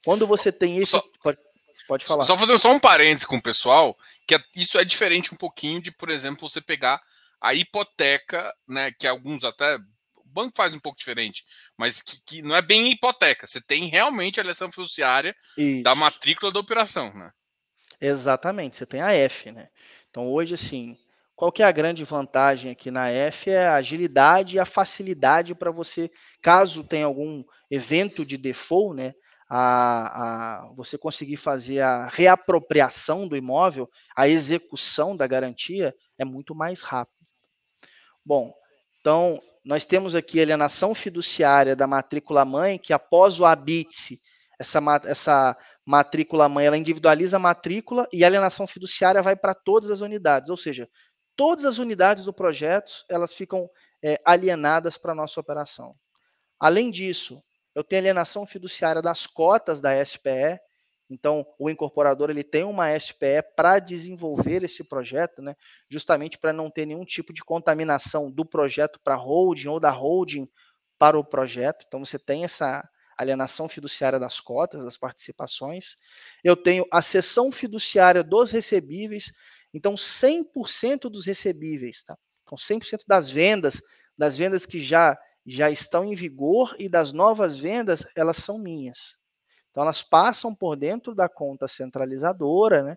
Quando você tem isso, só, pode, pode falar. Só fazer só um parênteses com o pessoal, que é, isso é diferente um pouquinho de, por exemplo, você pegar a hipoteca, né, que alguns até o banco faz um pouco diferente, mas que, que não é bem hipoteca. Você tem realmente a lição fiduciária Isso. da matrícula da operação, né? Exatamente, você tem a F, né? Então hoje, assim, qual que é a grande vantagem aqui na F? É a agilidade e a facilidade para você, caso tenha algum evento de default, né? A, a, você conseguir fazer a reapropriação do imóvel, a execução da garantia é muito mais rápido. Bom, então nós temos aqui a alienação fiduciária da matrícula mãe, que após o habite, essa, essa matrícula mãe, ela individualiza a matrícula e a alienação fiduciária vai para todas as unidades, ou seja, todas as unidades do projeto, elas ficam é, alienadas para a nossa operação. Além disso, eu tenho alienação fiduciária das cotas da SPE, então, o incorporador ele tem uma SPE para desenvolver esse projeto, né, justamente para não ter nenhum tipo de contaminação do projeto para holding ou da holding para o projeto. Então, você tem essa alienação fiduciária das cotas, das participações. Eu tenho a cessão fiduciária dos recebíveis. Então, 100% dos recebíveis, tá? Então, 100% das vendas, das vendas que já já estão em vigor e das novas vendas, elas são minhas. Então, elas passam por dentro da conta centralizadora, né?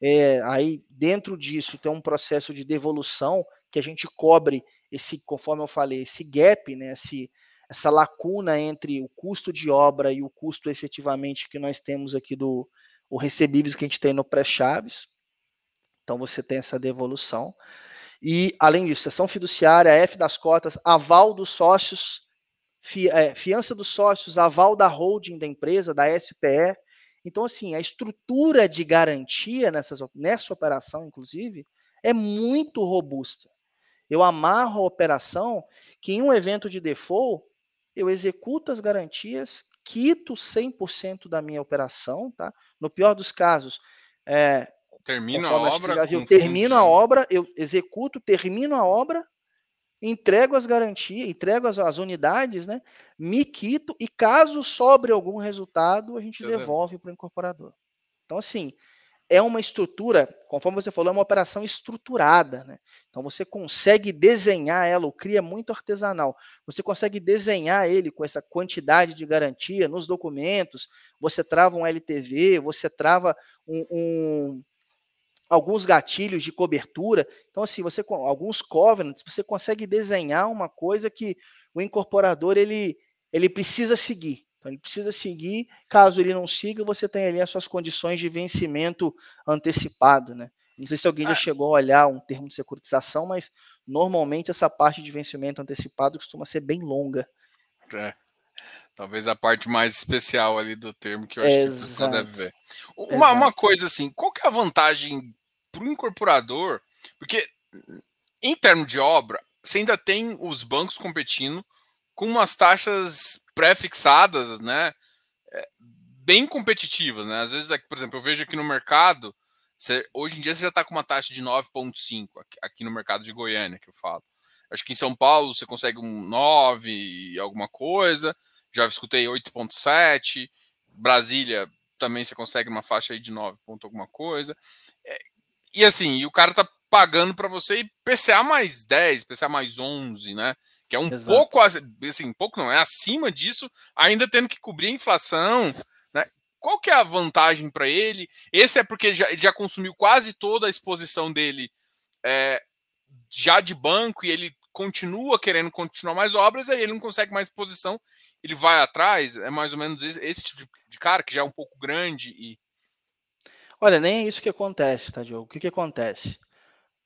É, aí, dentro disso, tem um processo de devolução que a gente cobre esse, conforme eu falei, esse gap, né? Esse, essa lacuna entre o custo de obra e o custo efetivamente que nós temos aqui do o recebíveis que a gente tem no pré-chaves. Então, você tem essa devolução. E, além disso, sessão fiduciária, F das cotas, aval dos sócios, é, fiança dos sócios, aval da holding da empresa, da SPE. Então, assim, a estrutura de garantia nessas, nessa operação, inclusive, é muito robusta. Eu amarro a operação que em um evento de default, eu executo as garantias, quito 100% da minha operação, tá? No pior dos casos, é, termino a obra, eu termino a obra, eu executo, termino a obra, entrego as garantias, entrego as, as, unidades, né? Me quito e caso sobre algum resultado, a gente devolve para o incorporador. Então, assim, é uma estrutura, conforme você falou, é uma operação estruturada, né? Então você consegue desenhar ela, o CRI é muito artesanal. Você consegue desenhar ele com essa quantidade de garantia nos documentos, você trava um LTV, você trava um, um alguns gatilhos de cobertura. Então, assim, você com alguns covenants, você consegue desenhar uma coisa que o incorporador ele, ele precisa seguir. Então, ele precisa seguir. Caso ele não siga, você tem ali as suas condições de vencimento antecipado, né? Não sei se alguém já ah. chegou a olhar um termo de securitização, mas normalmente essa parte de vencimento antecipado costuma ser bem longa. É. Talvez a parte mais especial ali do termo que eu acho Exato. que você deve ver. Uma, uma coisa assim, qual que é a vantagem para o incorporador, porque em termos de obra, você ainda tem os bancos competindo com umas taxas pré-fixadas, né? É, bem competitivas, né? Às vezes, por exemplo, eu vejo aqui no mercado, você, hoje em dia você já está com uma taxa de 9,5 aqui, aqui no mercado de Goiânia, que eu falo. Acho que em São Paulo você consegue um 9 e alguma coisa. Já escutei 8,7. Brasília também você consegue uma faixa aí de 9 ponto alguma coisa. É, e assim, e o cara tá pagando para você PCA mais 10, PCA mais 11, né? Que é um Exato. pouco, assim, pouco não, é acima disso, ainda tendo que cobrir a inflação, né? Qual que é a vantagem para ele? Esse é porque ele já, ele já, consumiu quase toda a exposição dele é, já de banco e ele continua querendo continuar mais obras, aí ele não consegue mais exposição, ele vai atrás, é mais ou menos esse, esse tipo de cara que já é um pouco grande e Olha, nem é isso que acontece, tá, Diogo? O que, que acontece?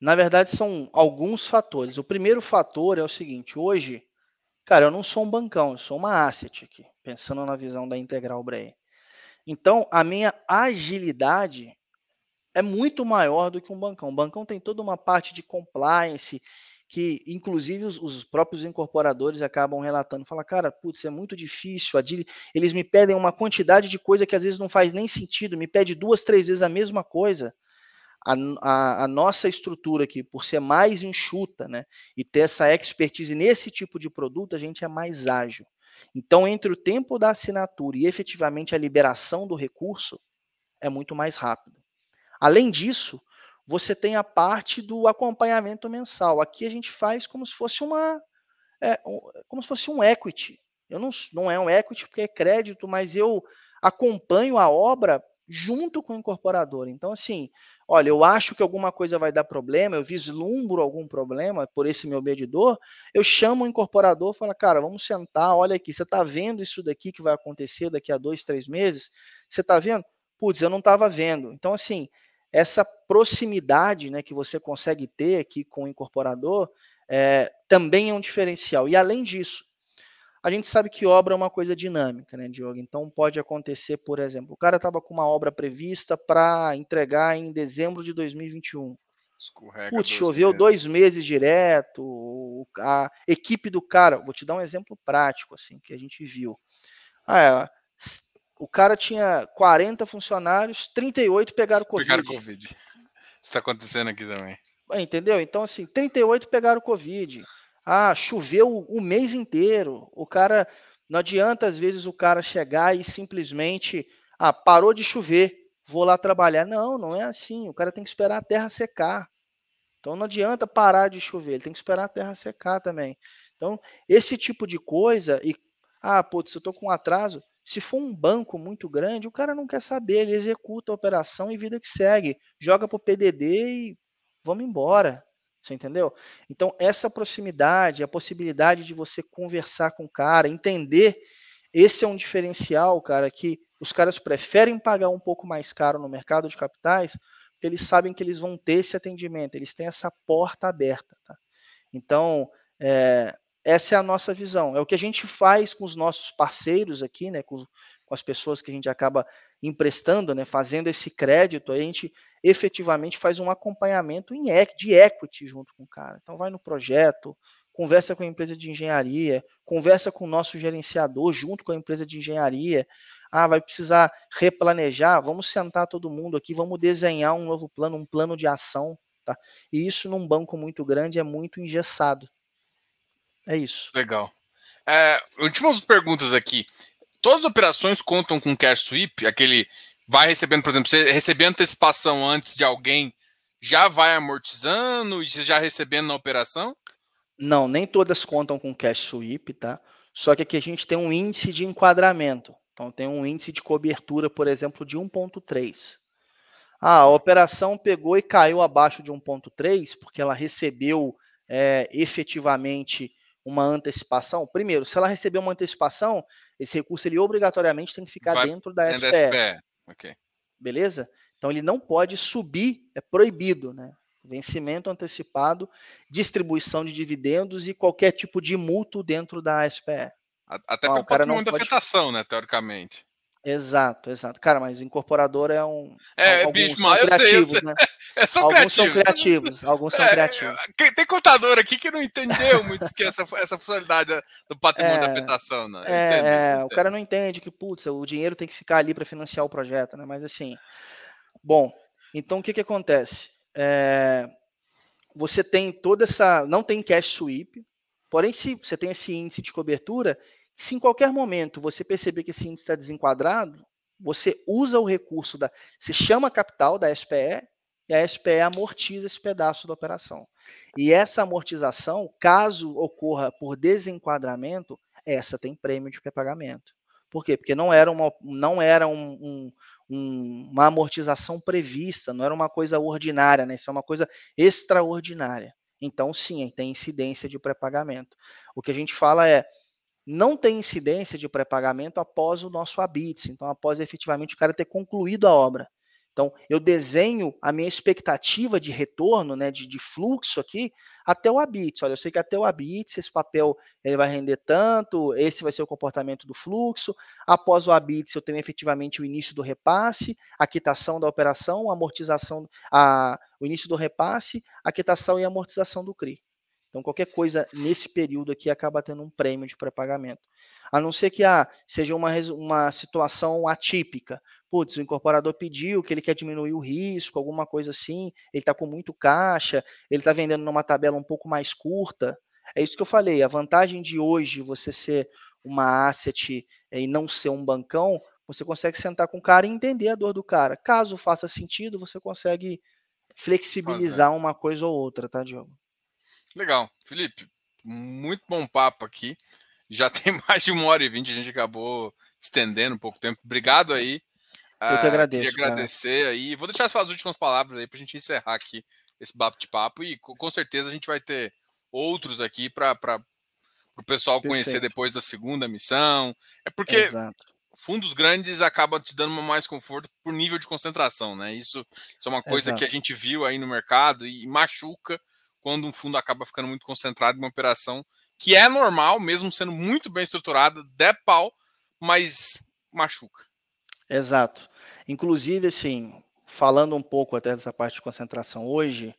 Na verdade, são alguns fatores. O primeiro fator é o seguinte: hoje, cara, eu não sou um bancão, eu sou uma asset aqui, pensando na visão da Integral Brain. Então, a minha agilidade é muito maior do que um bancão. O bancão tem toda uma parte de compliance que inclusive os, os, próprios incorporadores acabam relatando, fala, cara, putz, é muito difícil, eles me pedem uma quantidade de coisa que às vezes não faz nem sentido, me pede duas, três vezes a mesma coisa. a, a, a, nossa estrutura aqui, por ser mais enxuta, né, e ter essa expertise nesse tipo de produto, a gente é mais ágil. Então, entre o tempo da assinatura e efetivamente a liberação do recurso, é muito mais rápido. Além disso, você tem a parte do acompanhamento mensal. Aqui a gente faz como se fosse uma, é, como se fosse um equity. Eu não, não é um equity porque é crédito, mas eu acompanho a obra junto com o incorporador. Então, assim, olha, eu acho que alguma coisa vai dar problema, eu vislumbro algum problema por esse meu medidor, eu chamo o incorporador e falo, cara, vamos sentar, olha aqui, você está vendo isso daqui que vai acontecer daqui a dois, três meses? Você está vendo? Putz, eu não estava vendo. Então, assim, essa proximidade né, que você consegue ter aqui com o incorporador é, também é um diferencial. E além disso, a gente sabe que obra é uma coisa dinâmica, né, Diogo? Então pode acontecer, por exemplo, o cara estava com uma obra prevista para entregar em dezembro de 2021. Escorrega Putz, choveu meses. dois meses direto, a equipe do cara, vou te dar um exemplo prático, assim, que a gente viu. Ah, é, o cara tinha 40 funcionários, 38 pegaram Covid. Pegaram Covid. Isso está acontecendo aqui também. Entendeu? Então, assim, 38 pegaram Covid. Ah, choveu o mês inteiro. O cara. Não adianta, às vezes, o cara chegar e simplesmente. Ah, parou de chover, vou lá trabalhar. Não, não é assim. O cara tem que esperar a terra secar. Então não adianta parar de chover, ele tem que esperar a terra secar também. Então, esse tipo de coisa, e ah, putz, eu tô com um atraso. Se for um banco muito grande, o cara não quer saber, ele executa a operação e vida que segue. Joga para o PDD e vamos embora. Você entendeu? Então, essa proximidade, a possibilidade de você conversar com o cara, entender, esse é um diferencial, cara, que os caras preferem pagar um pouco mais caro no mercado de capitais, porque eles sabem que eles vão ter esse atendimento, eles têm essa porta aberta. Tá? Então, é, essa é a nossa visão. É o que a gente faz com os nossos parceiros aqui, né, com, com as pessoas que a gente acaba emprestando, né, fazendo esse crédito, a gente efetivamente faz um acompanhamento em, de equity junto com o cara. Então vai no projeto, conversa com a empresa de engenharia, conversa com o nosso gerenciador junto com a empresa de engenharia. Ah, vai precisar replanejar, vamos sentar todo mundo aqui, vamos desenhar um novo plano, um plano de ação, tá? E isso num banco muito grande é muito engessado. É isso. Legal. É, últimas perguntas aqui. Todas as operações contam com cash sweep, aquele vai recebendo, por exemplo, você receber antecipação antes de alguém, já vai amortizando e já recebendo na operação? Não, nem todas contam com cash sweep, tá? Só que aqui a gente tem um índice de enquadramento. Então tem um índice de cobertura, por exemplo, de 1.3. Ah, a operação pegou e caiu abaixo de 1.3 porque ela recebeu é, efetivamente uma antecipação. Primeiro, se ela receber uma antecipação, esse recurso ele obrigatoriamente tem que ficar Vai dentro da SPE. SPE. Okay. Beleza? Então ele não pode subir, é proibido, né? Vencimento antecipado, distribuição de dividendos e qualquer tipo de mútuo dentro da SPE. Até então, pelo patrimônio da pode... afetação, né, teoricamente. Exato, exato. Cara, mas incorporador é um. É, bicho, mas eu sei, eu. Né? É, são alguns criativos. são criativos, alguns são é, criativos. Tem contador aqui que não entendeu muito que essa, essa funcionalidade do patrimônio é, da afetação, né? É, é o cara não entende que, putz, o dinheiro tem que ficar ali para financiar o projeto, né? Mas assim, bom, então o que que acontece? É, você tem toda essa. Não tem cash sweep, porém, se você tem esse índice de cobertura, se em qualquer momento você perceber que esse índice está desenquadrado, você usa o recurso da. Você chama a capital da SPE e a SPE amortiza esse pedaço da operação. E essa amortização, caso ocorra por desenquadramento, essa tem prêmio de pré-pagamento. Por quê? Porque não era, uma, não era um, um, uma amortização prevista, não era uma coisa ordinária, né? Isso é uma coisa extraordinária. Então, sim, tem incidência de pré-pagamento. O que a gente fala é, não tem incidência de pré-pagamento após o nosso habite, então após efetivamente o cara ter concluído a obra. Então, eu desenho a minha expectativa de retorno, né, de, de fluxo aqui, até o habite. Olha, eu sei que até o habite, esse papel ele vai render tanto, esse vai ser o comportamento do fluxo. Após o habite, eu tenho efetivamente o início do repasse, a quitação da operação, a amortização, a, o início do repasse, a quitação e a amortização do CRI. Então, qualquer coisa nesse período aqui acaba tendo um prêmio de pré-pagamento. A não ser que ah, seja uma, uma situação atípica. Putz, o incorporador pediu que ele quer diminuir o risco, alguma coisa assim, ele está com muito caixa, ele está vendendo numa tabela um pouco mais curta. É isso que eu falei. A vantagem de hoje você ser uma asset eh, e não ser um bancão, você consegue sentar com o cara e entender a dor do cara. Caso faça sentido, você consegue flexibilizar uma coisa ou outra, tá, Diogo? Legal. Felipe, muito bom papo aqui. Já tem mais de uma hora e vinte, a gente acabou estendendo um pouco tempo. Obrigado aí. Eu que ah, agradeço. Queria agradecer cara. aí. Vou deixar as últimas palavras aí para a gente encerrar aqui esse bate-papo e com certeza a gente vai ter outros aqui para o pessoal Perfeito. conhecer depois da segunda missão. É porque Exato. fundos grandes acabam te dando mais conforto por nível de concentração, né? Isso, isso é uma coisa Exato. que a gente viu aí no mercado e machuca quando um fundo acaba ficando muito concentrado em uma operação que é normal, mesmo sendo muito bem estruturada, der pau, mas machuca. Exato. Inclusive, assim, falando um pouco até dessa parte de concentração hoje,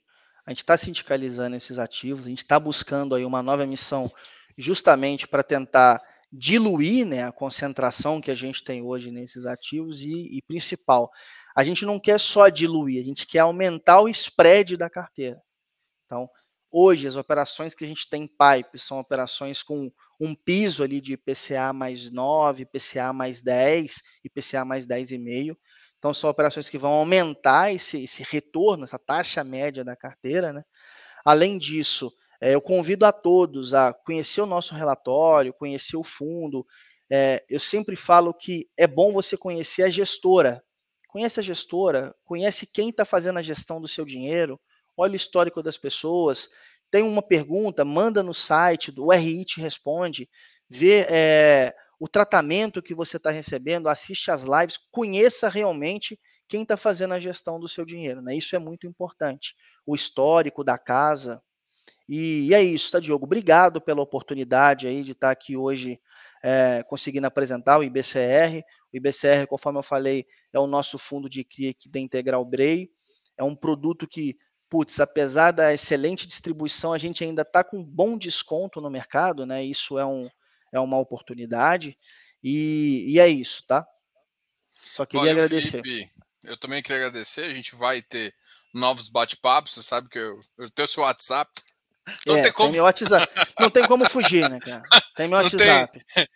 a gente está sindicalizando esses ativos, a gente está buscando aí uma nova missão justamente para tentar diluir né, a concentração que a gente tem hoje nesses ativos e, e, principal, a gente não quer só diluir, a gente quer aumentar o spread da carteira. Então, hoje, as operações que a gente tem em pipe são operações com um piso ali de IPCA mais 9, IPCA mais 10, IPCA mais 10,5. Então, são operações que vão aumentar esse, esse retorno, essa taxa média da carteira. Né? Além disso, é, eu convido a todos a conhecer o nosso relatório, conhecer o fundo. É, eu sempre falo que é bom você conhecer a gestora. Conhece a gestora, conhece quem está fazendo a gestão do seu dinheiro, olha o histórico das pessoas, tem uma pergunta, manda no site, do RI te responde, vê é, o tratamento que você está recebendo, assiste as lives, conheça realmente quem está fazendo a gestão do seu dinheiro. Né? Isso é muito importante. O histórico da casa. E, é isso, tá, Diogo? Obrigado pela oportunidade aí de estar tá aqui hoje é, conseguindo apresentar o IBCR. O IBCR, conforme eu falei, é o nosso fundo de CRI aqui da Integral Brei. É um produto que putz, apesar da excelente distribuição, a gente ainda está com bom desconto no mercado, né? Isso é, um, é uma oportunidade. E, e é isso, tá? Só queria Olha, agradecer. Felipe, eu também queria agradecer. A gente vai ter novos bate-papos. Você sabe que eu, eu tenho o seu WhatsApp. Não é, tem como. Tem meu WhatsApp. Não tem como fugir, né, cara? Tem meu WhatsApp. Tem...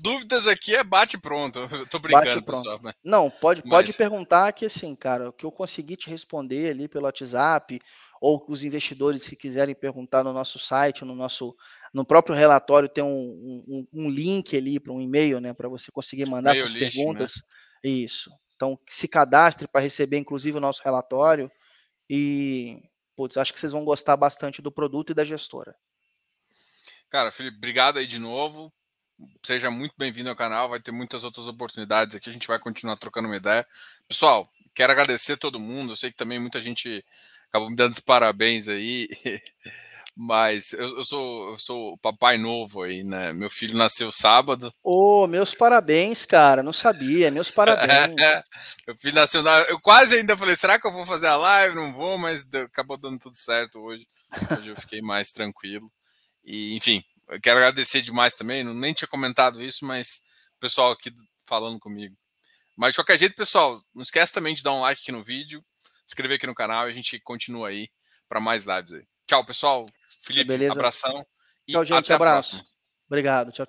Dúvidas aqui é bate pronto. Eu tô brincando, pessoal. Mas... Não, pode, mas... pode perguntar que assim, cara, o que eu consegui te responder ali pelo WhatsApp, ou os investidores que quiserem perguntar no nosso site, no nosso, no próprio relatório tem um, um, um link ali para um e-mail, né, para você conseguir mandar suas list, né? perguntas. Né? Isso. Então, se cadastre para receber, inclusive, o nosso relatório. E putz, acho que vocês vão gostar bastante do produto e da gestora. Cara, Felipe, obrigado aí de novo. Seja muito bem-vindo ao canal. Vai ter muitas outras oportunidades aqui. A gente vai continuar trocando uma ideia. Pessoal, quero agradecer a todo mundo. Eu sei que também muita gente acabou me dando os parabéns aí. Mas eu, eu, sou, eu sou o papai novo aí, né? Meu filho nasceu sábado. Ô, oh, meus parabéns, cara. Não sabia, meus parabéns. Meu filho nasceu. Na... Eu quase ainda falei, será que eu vou fazer a live? Não vou, mas acabou dando tudo certo hoje. Hoje eu fiquei mais tranquilo. E, enfim, eu quero agradecer demais também. Não nem tinha comentado isso, mas o pessoal aqui falando comigo. Mas de qualquer jeito, pessoal, não esquece também de dar um like aqui no vídeo, se inscrever aqui no canal e a gente continua aí para mais lives aí. Tchau, pessoal. Felipe, Beleza. abração. Tchau, gente. abraço. Obrigado. Tchau, tchau.